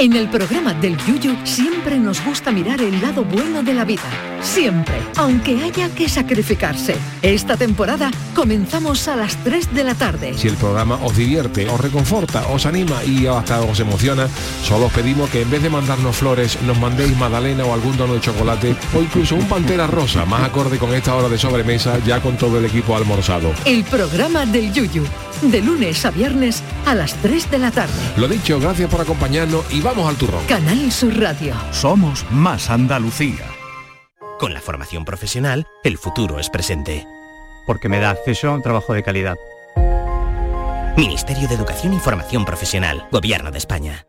En el programa del Yuyu siempre nos gusta mirar el lado bueno de la vida. Siempre, aunque haya que sacrificarse. Esta temporada comenzamos a las 3 de la tarde. Si el programa os divierte, os reconforta, os anima y hasta os emociona, solo os pedimos que en vez de mandarnos flores, nos mandéis magdalena o algún tono de chocolate o incluso un pantera rosa, más acorde con esta hora de sobremesa, ya con todo el equipo almorzado. El programa del Yuyu, de lunes a viernes a las 3 de la tarde. Lo dicho, gracias por acompañarnos y vamos al turrón. Canal Sur Radio. Somos más Andalucía. Con la formación profesional, el futuro es presente. Porque me da acceso a un trabajo de calidad. Ministerio de Educación y Formación Profesional, Gobierno de España.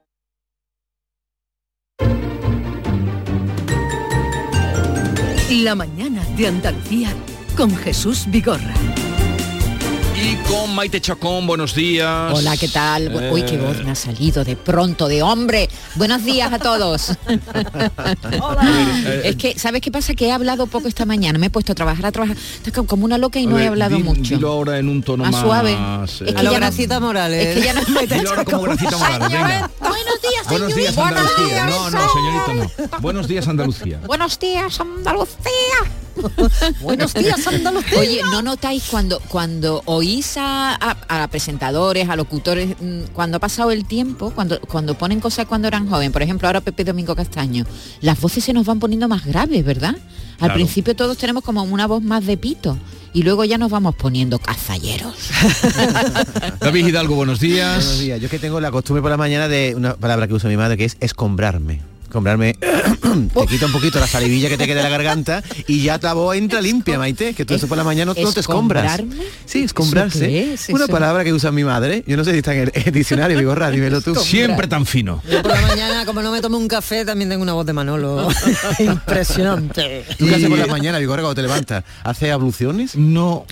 La mañana de Andalucía con Jesús Vigorra. Y con Maite Chacón, buenos días. Hola, ¿qué tal? Uy, qué voz me ha salido de pronto, de hombre. Buenos días a todos. Es que, ¿sabes qué pasa? Que he hablado poco esta mañana. Me he puesto a trabajar, a trabajar como una loca y no he hablado mucho. Dilo ahora en un tono más, suave. Es que a lo Gracita Morales. Es que ya no dilo ahora como Gracita Morales, venga. Buenos días, Buenos días, Andalucía. No, no, señorito, no. Buenos días, Andalucía. Buenos días, Andalucía. Buenos días, Andalucía. Oye, ¿no notáis cuando, cuando oís a, a- a presentadores, a locutores, mm, cuando ha pasado el tiempo, cuando, cuando ponen cosas cuando eran joven, por ejemplo, ahora Pepe Domingo Castaño, las voces se nos van poniendo más graves, ¿verdad? Al Claro. principio todos tenemos como una voz más de pito y luego ya nos vamos poniendo cazalleros. David Hidalgo, buenos días. Buenos días. Yo es que tengo la costumbre por la mañana de una palabra que usa mi madre que es escombrarme. Escombrarme te quita un poquito la salivilla que te queda en la garganta y ya la voz entra limpia, Maite, que tú eso por la mañana no, no te escombras. Sí, escombrarse. ¿Eso qué es? Una Eso- palabra que usa mi madre. Yo no sé si está en el, diccionario, digo, Ra, dímelo tú. Siempre tan fino. Yo por la mañana, como no me tomo un café, también tengo una voz de Manolo. Impresionante. ¿Tú qué haces por la mañana, Vigorra, cuando te levantas? ¿Haces abluciones? No.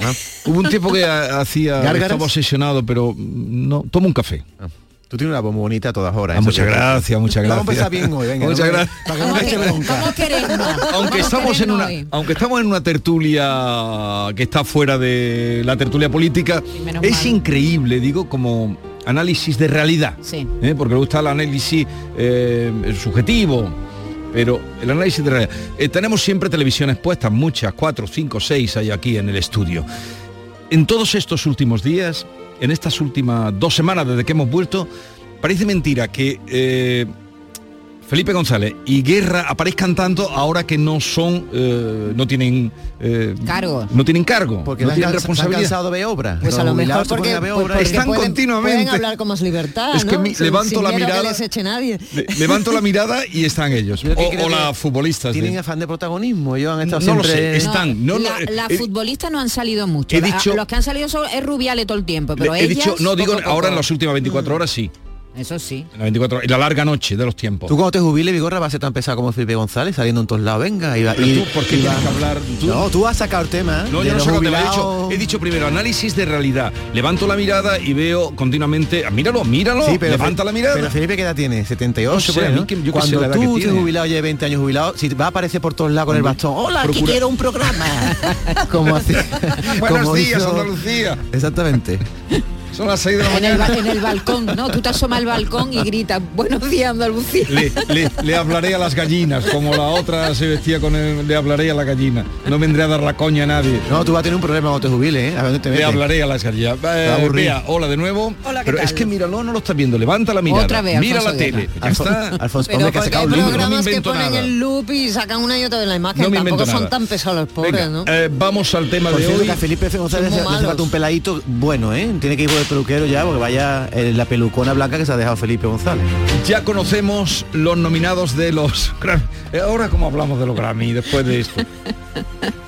Hubo un tiempo que ha- hacía, ¿Gárgaras? estaba obsesionado, pero no, tomo un café. Tú tienes una voz muy bonita a todas horas. Ah, muchas gracias, muchas gracias. Vamos a empezar bien hoy, venga. Muchas gracias. Para que no me eche bronca. ¿Cómo queremos? aunque estamos en una aunque estamos en una tertulia que está fuera de la tertulia política es mal. increíble digo como análisis de realidad Sí. ¿eh? porque le gusta el análisis eh, subjetivo pero el análisis de realidad Eh, tenemos siempre televisiones puestas muchas cuatro cinco seis hay aquí en el estudio en todos estos últimos días en estas últimas dos semanas desde que hemos vuelto parece mentira que eh, Felipe González y Guerra aparezcan tanto ahora que no son, eh, no tienen eh, Cargo. no tienen cargo, Porque no tienen responsabilidad. cansado de obra. Pues a lo mejor porque, pues porque Están pueden- continuamente. Pueden hablar con más libertad, Es que ¿no? mi- Sin- levanto sin la mirada. que les eche nadie. Le- Levanto la mirada y están ellos. O, las futbolistas. de- Tienen afán de protagonismo. Ellos han estado No lo sé, están. No, eh, la eh, futbolistas no han salido mucho. he La- dicho- los que han salido son es Rubiales todo el tiempo, pero he ellas, dicho, no digo poco ahora en las últimas 24 horas sí. Eso sí. En las 24 horas. Y la larga noche de los tiempos. Tú cuando te jubiles, Vigorra, vas a ser tan pesado como Felipe González, saliendo en todos lados, venga. Y, va- Pero y- tú, ¿por qué va- que hablar? Tú- No, tú has sacado el tema. No, yo no los sé cómo te lo he dicho. He dicho primero análisis de realidad. Levanto la mirada y veo continuamente. ah, Míralo, míralo. Sí, pero levanta Fe- la mirada. Pero Felipe, ¿qué edad tiene? 78, No sé, por ahí, a mí ¿no? que- yo qué sé Cuando la edad que tú te tiene. jubilado, lleves 20 años jubilado, si va a aparecer por todos lados con el bastón, hola, que quiero un programa. como así. Buenos como días, hizo- Andalucía. Exactamente. Son las 6 de la En el, mañana. en el balcón, ¿no? Tú te asomas al balcón y gritas, buenos días Andalucía. Le, le- le hablaré a las gallinas, como la otra se vestía con el, le hablaré a la gallina. No vendré a dar la coña a nadie. No, tú vas a tener un problema cuando te jubiles, ¿eh? A ver dónde te Le hablaré a las gallinas. Eh. Bea, hola de nuevo. Hola, ¿qué Pero es que míralo, no lo estás viendo. Levanta la mirada. Otra vez, Mira Alfonso la tele. Ya está. Alfonso, Pero hombre, que ha no me que ponen nada. el loop y sacan una y otra de la imagen. No me invento Tampoco son nada. tan pesados los pobres, Venga, ¿no? eh, vamos al tema Por de cierto, hoy. que a Felipe F. González Son malos. un peladito bueno, ¿eh? Tiene que ir peluquero ya, porque vaya eh, la pelucona blanca que se ha dejado Felipe González. Ya conocemos los nominados de los Grammy. Eh, Ahora cómo hablamos de los Grammy después de esto.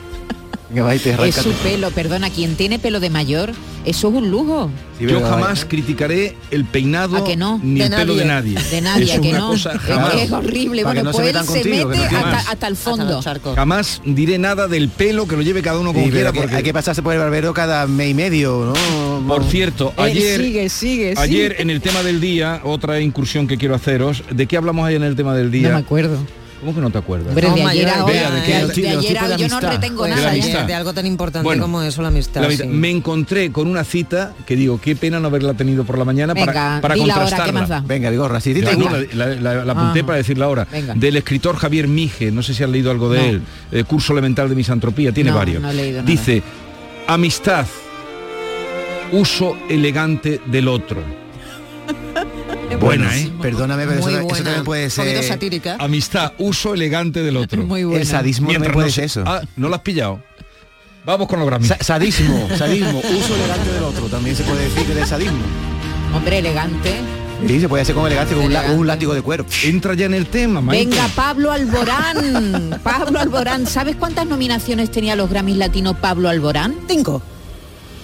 Es su pelo, perdona, quien tiene pelo de mayor, eso es un lujo. Sí, Yo jamás criticaré el peinado ¿A que no? ni De el pelo de nadie. De nadie, es ¿a que una no? jamás. es horrible. Bueno, no pues él se contigo, mete no hasta, el fondo. Jamás diré nada del pelo que lo lleve cada uno como Sí, quiera porque hay que pasarse por el barbero cada mes y medio, ¿no? por cierto, ayer sigue, sigue, ayer en el tema del día, otra incursión que quiero haceros, ¿de qué hablamos ayer en el tema del día? No me acuerdo. ¿Cómo que no te acuerdas? Hombre, de ayer yo no retengo Pues la nada. de, algo tan importante Bueno, como eso, la amistad. La sí. Me encontré con una cita que digo, qué pena no haberla tenido por la mañana para, Venga, para di la hora, ¿qué contrastarla. Venga, Vigorra, si te la, la- la- la apunté Ah. para decirla ahora. Venga. Del escritor Javier Mije, no sé si has leído algo de No. él, eh, curso elemental de misantropía, tiene No, varios. no he leído nada. Dice, amistad, uso elegante del otro. Buena, ¿eh? Perdóname, pero eso, también puede ser... satírica. Amistad, uso elegante del otro. Muy buena. El sadismo Mientras también puede no ser se- eso. Ah, ¿no lo has pillado? Vamos con los Grammy. Sa- sadismo, sadismo, uso elegante del otro, también se puede decir que es sadismo. Hombre, elegante. Sí, se puede hacer con elegancia, con un, látigo de cuero. Entra ya en el tema, Maite. Venga, Pablo Alborán. Pablo Alborán. ¿Sabes cuántas nominaciones tenía los Grammys Latinos Pablo Alborán? Cinco.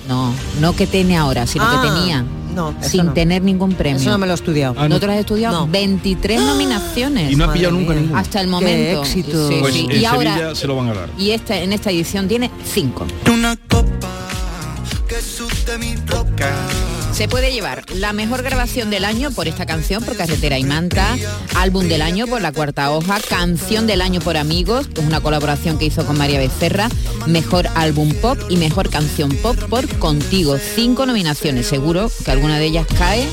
No, no que tiene ahora, sino Ah, que tenía. No, sin no. tener ningún premio. Eso no me lo he estudiado. Ah, ¿No te lo has estudiado? No. 23 nominaciones. Y no ha pillado nunca mía. ninguno. Hasta el Qué momento. éxito. Sí, Pues sí. en Y ahora, Sevilla se lo van a dar. y esta, en esta edición tiene 5. Se puede llevar la mejor grabación del año por esta canción, por Carretera y Manta, álbum del año por La Cuarta Hoja, canción del año por Amigos, que es una colaboración que hizo con María Becerra, mejor álbum pop y mejor canción pop por Contigo. Cinco nominaciones, seguro que alguna de ellas cae.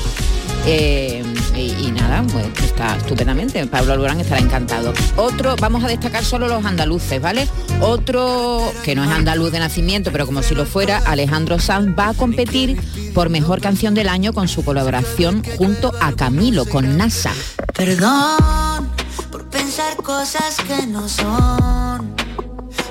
eh, Y, nada, pues está estupendamente. Pablo Alborán estará encantado. Otro, vamos a destacar solo los andaluces, ¿vale? Otro que no es andaluz de nacimiento, pero como si lo fuera, Alejandro Sanz va a competir por mejor canción del año con su colaboración junto a Camilo con NASA. Perdón por pensar cosas que no son.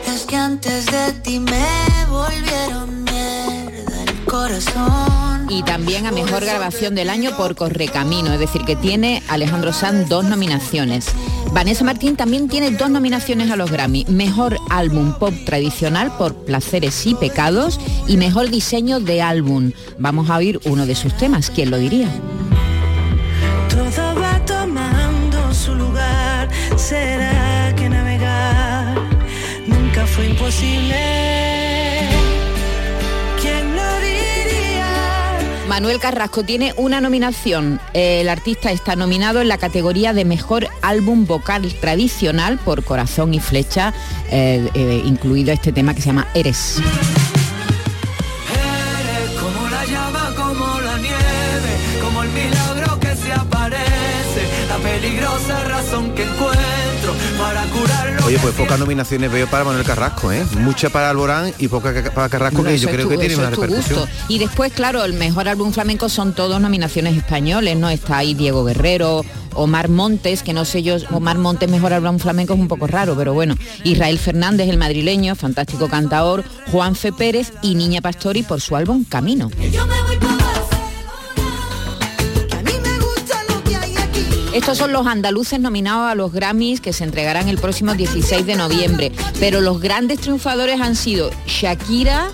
Es que antes de ti me volvieron mierda el corazón. Y también a mejor grabación del año por Correcamino, es decir, que tiene Alejandro Sanz dos nominaciones. Vanessa Martín también tiene dos nominaciones a los Grammy, mejor álbum pop tradicional por Placeres y Pecados y mejor diseño de álbum. Vamos a oír uno de sus temas, ¿quién lo diría? Todo va tomando su lugar. ¿Será que navegar nunca fue imposible? Manuel Carrasco tiene una nominación. El artista está nominado en la categoría de mejor álbum vocal tradicional por Corazón y Flecha, eh, eh, incluido este tema que se llama Eres. Eres como la llama, como la nieve, como el milagro que se aparece, la peligrosa razón que curarlo. Oye, pues pocas nominaciones veo para Manuel Carrasco, ¿eh? Mucha para Alborán y poca ca- para Carrasco, Bueno, que yo creo tu- que tiene tu repercusión. gusto. Y después, claro, el mejor álbum flamenco son todos nominaciones españoles, ¿no? Está ahí Diego Guerrero, Omar Montes, que no sé yo, Omar Montes mejor álbum flamenco es un poco raro, pero bueno. Israel Fernández, el madrileño, fantástico cantador, Juanfe Pérez y Niña Pastori por su álbum Camino. Estos son los andaluces nominados a los Grammys que se entregarán el próximo 16 de noviembre. Pero los grandes triunfadores han sido Shakira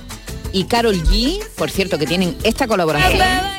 y Carol G, por cierto, que tienen esta colaboración.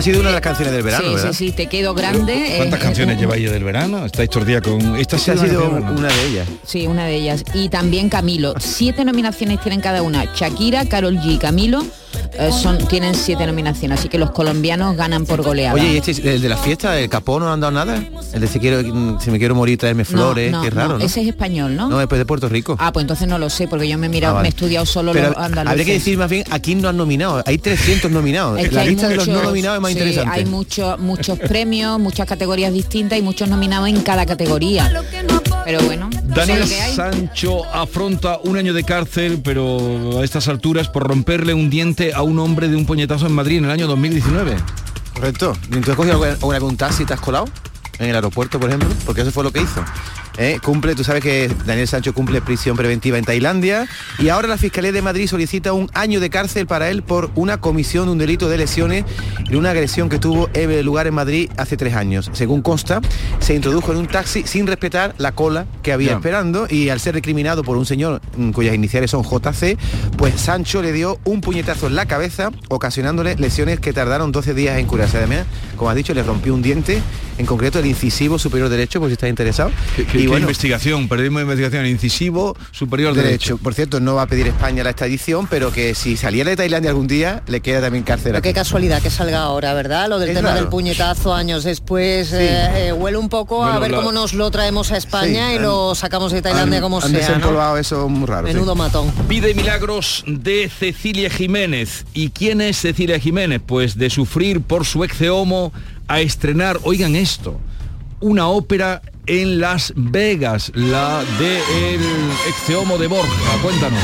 Ha sido una de las canciones del verano, sí, ¿verdad? sí, sí, te quedo grande. ¿Cuántas Eh, canciones eh, lleváis del verano? Estáis todo el día con... Esta, Esta ha sido una de ellas. Sí, una de ellas. Y también Camilo. Siete nominaciones tienen cada una. Shakira, Carol G y Camilo eh, son, tienen siete nominaciones. Así que los colombianos ganan por goleada. Oye, y este, el de la fiesta, el capó no han dado nada. El de si quiero, si me quiero morir, traerme No, flores, no, qué raro, ¿no? Ese es español, ¿no? No, después de Puerto Rico. Ah, pues entonces no lo sé, porque yo me he mirado, Ah, vale. me he estudiado solo Pero los andaluces. habría que decir más bien a quién no han nominado. Hay 300 nominados. Es que la lista de los no nominados es más sí, interesante. Hay muchos muchos premios, muchas categorías distintas y muchos nominados en cada categoría. Pero bueno, Daniel. Sancho afronta un año de cárcel, pero a estas alturas por romperle un diente a un hombre de un puñetazo en Madrid en el año 2019. Correcto. ¿Y ¿Tú has cogido algún, algún taxi y te has colado? En el aeropuerto, por ejemplo, porque eso fue lo que hizo. ¿Eh? Cumple, tú sabes que Daniel Sancho cumple prisión preventiva en Tailandia y ahora la Fiscalía de Madrid solicita un año de cárcel para él por una comisión de un delito de lesiones en una agresión que tuvo lugar en Madrid hace tres años. Según consta, se introdujo en un taxi sin respetar la cola que había esperando y al ser recriminado por un señor mm, cuyas iniciales son JC, pues Sancho le dio un puñetazo en la cabeza, ocasionándole lesiones que tardaron 12 días en curarse. Además, como has dicho, le rompió un diente, en concreto el incisivo superior derecho, por si estás interesado. ¿Qué, qué- qué investigación? Perdimos investigación. Incisivo, superior derecho. Por cierto, no va a pedir España la extradición, pero que si saliera de Tailandia algún día, le queda también cárcel. Pero qué casualidad que salga ahora, ¿verdad? Lo del Es tema raro. del puñetazo años después eh, eh, huele un poco a ver la- cómo nos lo traemos a España Sí, y han- lo sacamos de Tailandia Han- como han sea. ¿no? eso muy raro. sí. Menudo matón. Pide milagros de Cecilia Jiménez. ¿Y quién es Cecilia Jiménez? Pues de sufrir por su exceomo a estrenar, oigan esto, una ópera en Las Vegas, la de el exceomo de Borja. Cuéntanos.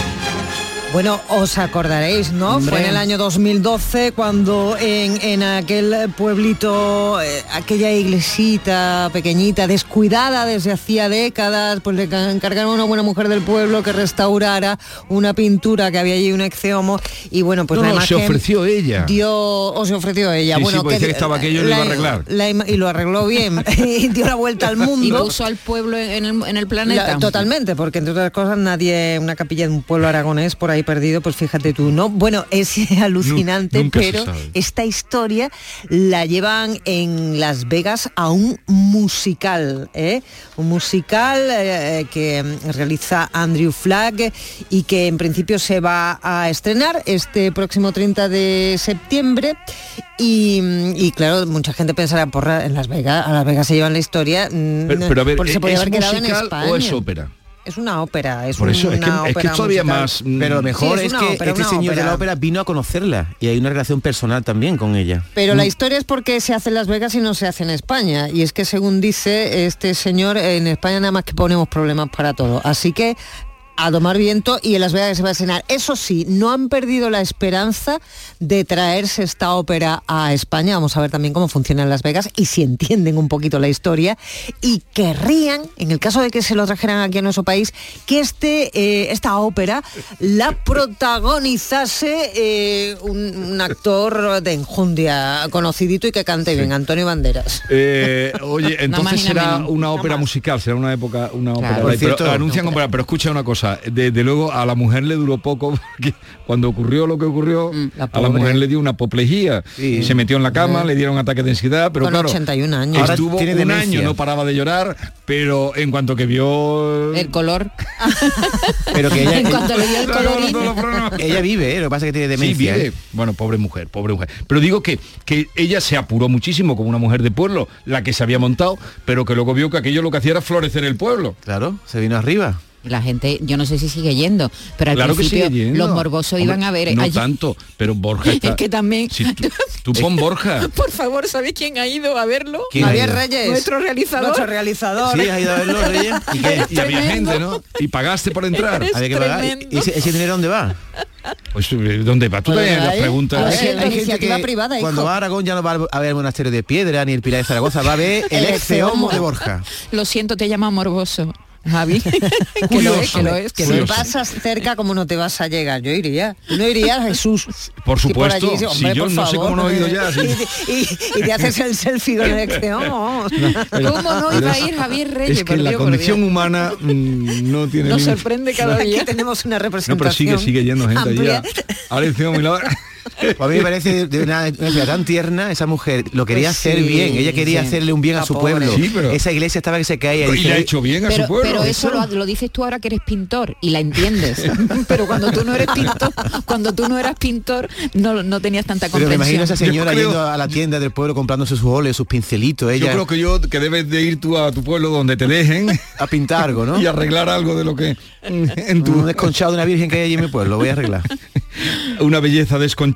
Bueno, os acordaréis, ¿no? Hombre. Fue en el año 2012 cuando en, en aquel pueblito, eh, aquella iglesita pequeñita, descuidada desde hacía décadas, pues le ca- encargaron a una buena mujer del pueblo que restaurara una pintura que había allí, un exeomo, y bueno, pues No, la no, imagen se ofreció ella. Dio, o se ofreció ella. Sí, bueno, sí, decía que estaba aquello y lo iba a arreglar. la y lo arregló bien, y dio la vuelta al mundo. Y puso al pueblo en el, en el planeta. La- totalmente, porque entre otras cosas nadie, una capilla de un pueblo aragonés por ahí perdido, pues fíjate tú, ¿no? Bueno, es alucinante, nunca se pero esta historia la llevan en Las Vegas a un musical, ¿eh? Un musical eh, que realiza Andrew Flagg y que en principio se va a estrenar este próximo 30 de septiembre. Y, y claro, mucha gente pensará, porra, en Las Vegas, a Las Vegas se llevan la historia, mm, Pero, pero a ver, se podía ¿es haber quedado en musical España. o es ópera? Es una ópera, es Por eso, es una que- es que ópera es todavía musical. más, mm, Pero lo mejor Sí, es, que ópera, este señor de la ópera vino a conocerla y hay una relación personal también con ella. Pero la historia es porque se hace en Las Vegas y no se hace en España. Y es que según dice este señor, en España nada más que ponemos problemas para todo. Así que a tomar viento y en Las Vegas se va a estrenar. Eso sí, no han perdido la esperanza de traerse esta ópera a España. Vamos a ver también cómo funciona en Las Vegas y si entienden un poquito la historia. Y querrían, en el caso de que se lo trajeran aquí a nuestro país, que este, eh, esta ópera la protagonizase eh, un, un actor de enjundia conocidito y que cante bien, Antonio Banderas. Eh, oye, entonces será una ópera musical, será una época, una ópera. Por live, pero cierto- anuncian ópera, pero escucha una cosa, desde luego a la mujer le duró poco, porque cuando ocurrió lo que ocurrió, a la mujer le dio una apoplejía, se metió en la cama, le dieron ataque de ansiedad, pero Con claro, 81 años. Ahora estuvo tiene un demencia. año, no paraba de llorar, pero en cuanto que vio El color. Pero que ella, en cuanto le dio el colorín. ella vive, ¿eh? lo que pasa es que tiene Sí, demencia. vive. ¿eh? Bueno, pobre mujer, pobre mujer. Pero digo que, que ella se apuró muchísimo como una mujer de pueblo, la que se había montado, pero que luego vio que aquello lo que hacía era florecer el pueblo. Claro, se vino arriba. La gente, yo no sé si sigue yendo, pero al claro principio los morbosos Hombre, iban a ver. No allí- tanto, pero Borja está... Es que también. Si tú, tú pon Borja. Por favor, ¿sabéis quién ha ido a verlo? ¿Quién ha Javier? Reyes. Nuestro realizador. Nuestro realizador. Sí, ha ido a verlo, Reyes. ¿Y qué? Y había gente, ¿no? Y pagaste por entrar. Había que pagar. ¿Y ese, ese dinero dónde va? Pues, ¿dónde va? Tú Pues también las preguntas. Hay hay gente que privada, cuando hijo. va a Aragón ya no va a ver el monasterio de Piedra ni el Pilar de Zaragoza, va a ver el El exceomo. de Borja. Lo siento, te llama morboso. Javi. que lo es, que lo es, que Si pasas cerca, como no te vas a llegar, yo iría. ¿Tú no irías, Jesús. Por supuesto, allí, si yo por no sé cómo no he ido ya. Y, y- y te haces el selfie con el. Pero- ¿Cómo no iba a ir Javier Reyes? Es que la condición humana mm, no tiene Nos sorprende cada Aquí día. tenemos una No, representación. pero sigue, sigue yendo gente allá. Ahora encima muy. Pues a mí me parece de una, una ciudad tan tierna, esa mujer lo quería Pues hacer sí, bien, ella quería sí. hacerle un bien a su pobre. pueblo. Sí, pero- Esa iglesia estaba que se caía. Y le ha hecho bien a Pero, su pueblo. pero eso lo, lo dices tú ahora que eres pintor y la entiendes. pero cuando tú no eres pintor, cuando tú no eras pintor, no, no tenías tanta Pero me comprensión. imagino a esa señora creo- yendo a la tienda del pueblo comprándose sus óleos, sus pincelitos, ella Yo creo que yo que debes de ir tú a tu pueblo donde te dejen a pintar algo, ¿no? y arreglar algo de lo que en Un tu desconchado de una virgen que hay allí en mi pueblo, lo voy a arreglar. una belleza desconchada.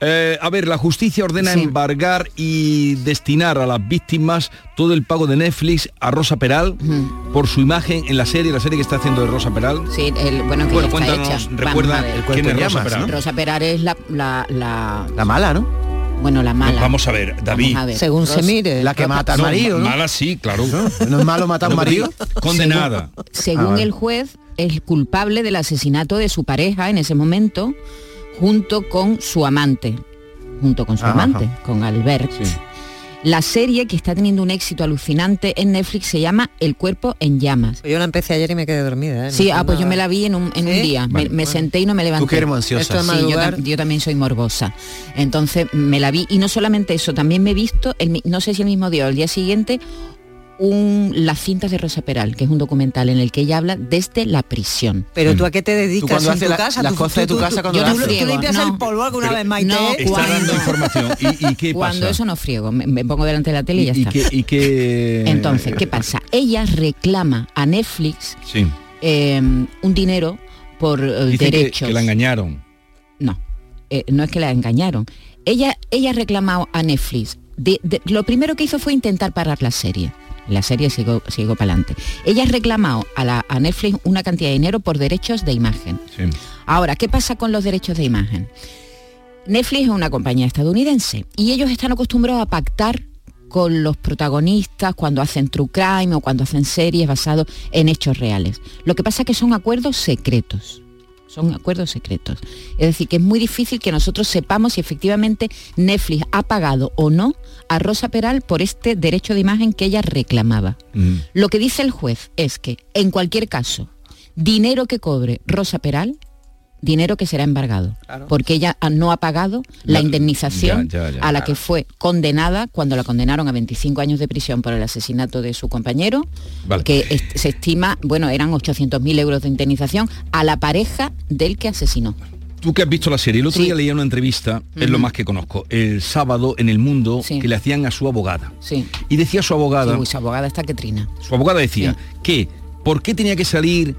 Eh, a ver, la justicia ordena Sí. embargar y destinar a las víctimas todo el pago de Netflix a Rosa Peral por su imagen en la serie, la serie que está haciendo de Rosa Peral. Sí, el, bueno, que Bueno, ya está cuéntanos, hecha. recuerda ver. el quién es Rosa llamas, Peral. ¿no? Rosa Peral es la, la, la- La mala, ¿no? bueno, la mala. Vamos a ver, David. Vamos a ver. Según se mire. La que mata al No, marido, ¿no? Mala sí, claro. ¿No es malo matar a un marido? Condenada. Según Ah, vale. el juez, es culpable del asesinato de su pareja en ese momento, junto con su amante, junto con su Ajá. amante, con Albert. Sí. La serie que está teniendo un éxito alucinante en Netflix se llama El cuerpo en llamas. Yo la empecé ayer y me quedé dormida. ¿eh? Sí, No ah, pues yo me la vi en un, en un día. Me- Vale. senté y no me levanté. Tú que eres muy ansiosa. Esto es Sí, yo, también soy morbosa. Entonces me la vi y no solamente eso, también me he visto, el no sé si el mismo día o el día siguiente, un Las cintas de Rosa Peral, que es un documental en el que ella habla desde la prisión. Pero tú a qué te dedicas cuando en haces tu la- casa? las Tú- cosas de tu tú- casa cuando tú- las tú- haces. ¿Tú limpias No. el polvo alguna vez, Maite? No, Está Cuando- dando información. ¿Y, y qué Cuando pasa? eso no friego, me, me pongo delante de la tele y ya y, está. qué, y qué- Entonces, ¿qué pasa? Ella reclama a Netflix Sí. eh, un dinero por eh, Dicen que, derechos. que la engañaron. No, eh, no es que la engañaron. Ella, ella reclamó a Netflix. de- de- lo primero que hizo fue intentar parar la serie. La serie siguió, siguió para adelante. Ella reclamó a, la, a Netflix una cantidad de dinero por derechos de imagen. Sí. Ahora, ¿qué pasa con los derechos de imagen? Netflix es una compañía estadounidense y ellos están acostumbrados a pactar con los protagonistas cuando hacen true crime o cuando hacen series basadas en hechos reales. Lo que pasa es que son acuerdos secretos. Son acuerdos secretos. Es decir, que es muy difícil que nosotros sepamos si efectivamente Netflix ha pagado o no a Rosa Peral por este derecho de imagen que ella reclamaba. Mm. Lo que dice el juez es que, en cualquier caso, dinero que cobre Rosa Peral, dinero que será embargado, porque ella no ha pagado la La- indemnización ya, ya, ya, a la claro. que fue condenada cuando la condenaron a 25 años de prisión por el asesinato de su compañero, Vale. que est- se estima, bueno, eran 800.000 euros de indemnización a la pareja del que asesinó. Tú que has visto la serie, el otro Sí. día leía una entrevista, es lo más que conozco, el sábado en El Mundo, Sí. que le hacían a su abogada. Sí. Y decía su abogada, Sí, uy, su abogada está que trina. su abogada decía que ¿por qué tenía que salir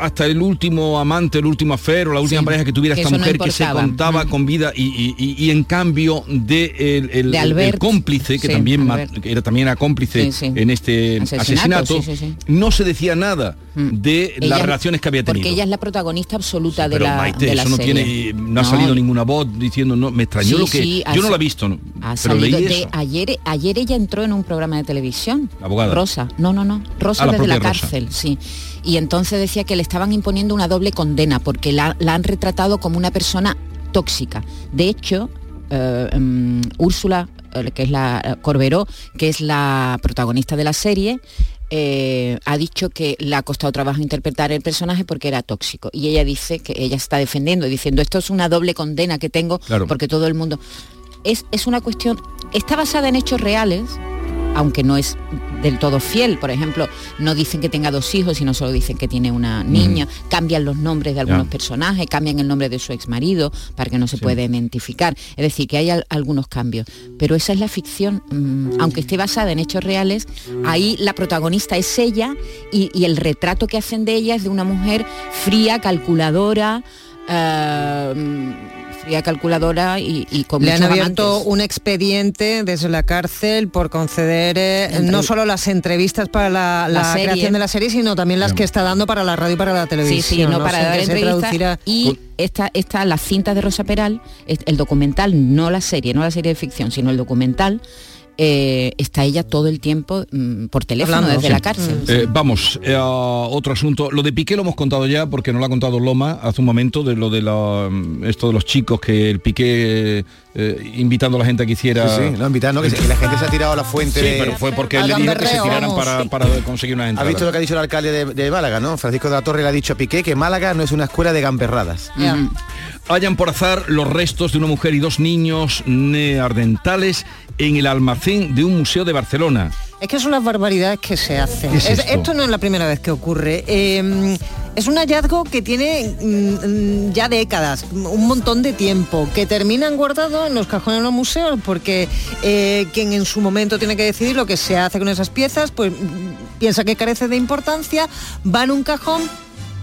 hasta el último amante, el último afer o la última Sí, pareja que tuviera que esta no mujer que se contaba Mm. con vida y, y- y- y en cambio de el, el- De el- Albert. el cómplice que Sí, también que era también era cómplice Sí, en este Asesinato, no se decía nada de las relaciones que había tenido. Porque ella es la protagonista absoluta de pero la, Maite, de la eso no serie. tiene, no ha salido ninguna voz diciendo no, me extrañó lo que yo no lo he visto, no, Ha pero salido leí de eso. ayer ayer ella entró en un programa de televisión La abogada. Rosa no no no Rosa Ah, la desde la Rosa. cárcel sí y entonces decía que le estaban imponiendo una doble condena porque la, la han retratado como una persona tóxica. De hecho eh, mm, Úrsula eh, que es la eh, Corberó que es la protagonista de la serie eh, ha dicho que le ha costado trabajo interpretar el personaje porque era tóxico. Y ella dice que ella está defendiendo diciendo esto es una doble condena que tengo Claro. porque todo el mundo es, es una cuestión, está basada en hechos reales, aunque no es del todo fiel. Por ejemplo, no dicen que tenga dos hijos, sino solo dicen que tiene una niña. Cambian los nombres de algunos personajes, cambian el nombre de su ex marido para que no se pueda identificar. Es decir, que hay al- algunos cambios. Pero esa es la ficción, mm, aunque esté basada en hechos reales, ahí la protagonista es ella y, y el retrato que hacen de ella es de una mujer fría, calculadora. eh, mm, fría calculadora y, y con Le han abierto amantes. un expediente desde la cárcel por conceder eh, no solo las entrevistas para la, La creación de la serie, sino también las que está dando para la radio y para la televisión. Sí, sí, no, para sé en dar qué se entrevistas. traducirá. Y esta, esta, la cinta de Rosa Peral, es- el documental, no la serie, no la serie de ficción, sino el documental, eh, está ella todo el tiempo mm, por teléfono Hablando. desde Sí. la cárcel. Eh, vamos, eh, a otro asunto. Lo de Piqué lo hemos contado ya porque nos lo ha contado Loma hace un momento de lo de la, mm, esto de los chicos que el Piqué eh, invitando a la gente a que hiciera. Sí, sí, lo ¿no? Que, la gente se ha tirado a la fuente Sí, de... pero fue porque él le dijo que se tiraran para, para conseguir una ¿Ha entrada. visto lo que ha dicho el alcalde de, de Málaga, no? Francisco de la Torre le ha dicho a Piqué que Málaga no es una escuela de gamberradas. Hallan por azar los restos de una mujer y dos niños neardentales en el almacén de un museo de Barcelona. Es que son las barbaridades que se hacen. ¿Qué es Es- esto? no es la primera vez que ocurre. Eh, es un hallazgo que tiene mm, ya décadas, un montón de tiempo, que terminan guardados en los cajones de los museos, porque eh, quien en su momento tiene que decidir lo que se hace con esas piezas, pues mm, piensa que carece de importancia, va en un cajón,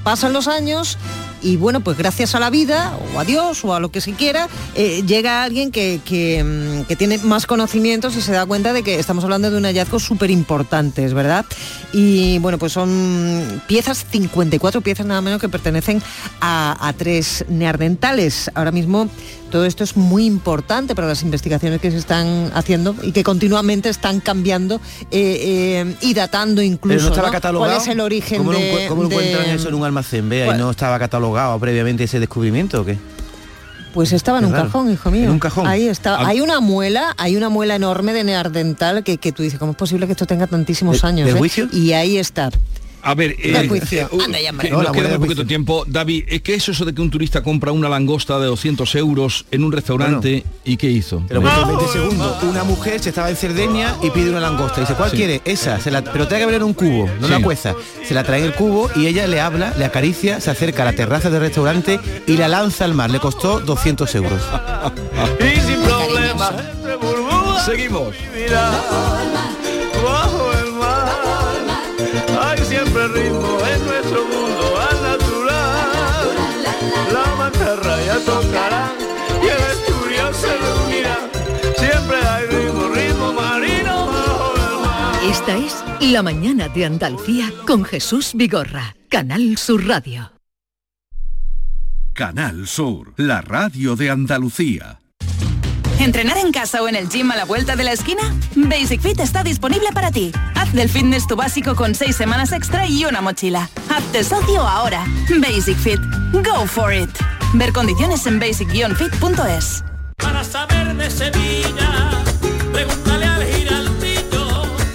pasan los años y bueno, pues gracias a la vida o a Dios o a lo que se quiera, eh, llega alguien que, mm, que tiene más conocimientos y se da cuenta de que estamos hablando de un hallazgo súper importante, verdad. Y bueno, pues son piezas, 54 piezas nada menos que pertenecen a, a tres neardentales. Ahora mismo todo esto es muy importante para las investigaciones que se están haciendo y que continuamente están cambiando eh, eh, y datando incluso. Pero no estaba. ¿Cuál es el origen ¿Cómo, de, encu- cómo de- encuentran eso en un almacén? Vea, y Bueno. no estaba catalogado previamente ese descubrimiento o qué? Pues estaba en Qué un raro. cajón, hijo mío. En un cajón. Ahí está. Ah. Hay una muela, hay una muela enorme de neardental que, que tú dices, ¿cómo es posible que esto tenga tantísimos ¿De- años? eh? juicio? Y ahí está. A ver, uh, Anda ya, que No, nos queda muy poquito tiempo. David, ¿es que es eso de que un turista compra una langosta de 200 euros en un restaurante y qué hizo? Te lo cuento en 20 segundos. Una mujer se estaba en Cerdeña y pide una langosta. Dice, ¿cuál Sí. quiere? Esa. Se la, pero tiene que abrir un cubo, no Sí. la cueza. Se la trae en el cubo y ella le habla, le acaricia, se acerca a la terraza del restaurante y la lanza al mar. Le costó 200 euros. Y sin problemas burbujas Seguimos. Hay siempre ritmo en nuestro mundo al natural. La mantarra ya tocará y el estudio se reunirá. Siempre hay ritmo, ritmo marino bajo el mar. Esta es La Mañana de Andalucía con Jesús Vigorra, Canal Sur Radio. Canal Sur, la radio de Andalucía. ¿Entrenar en casa o en el gym a la vuelta de la esquina? Basic Fit está disponible para ti. Haz del fitness tu básico con seis semanas extra y una mochila. Hazte socio ahora. Basic Fit. Go for it. Ver condiciones en basic-fit.es. Para saber de Sevilla, giraldillo.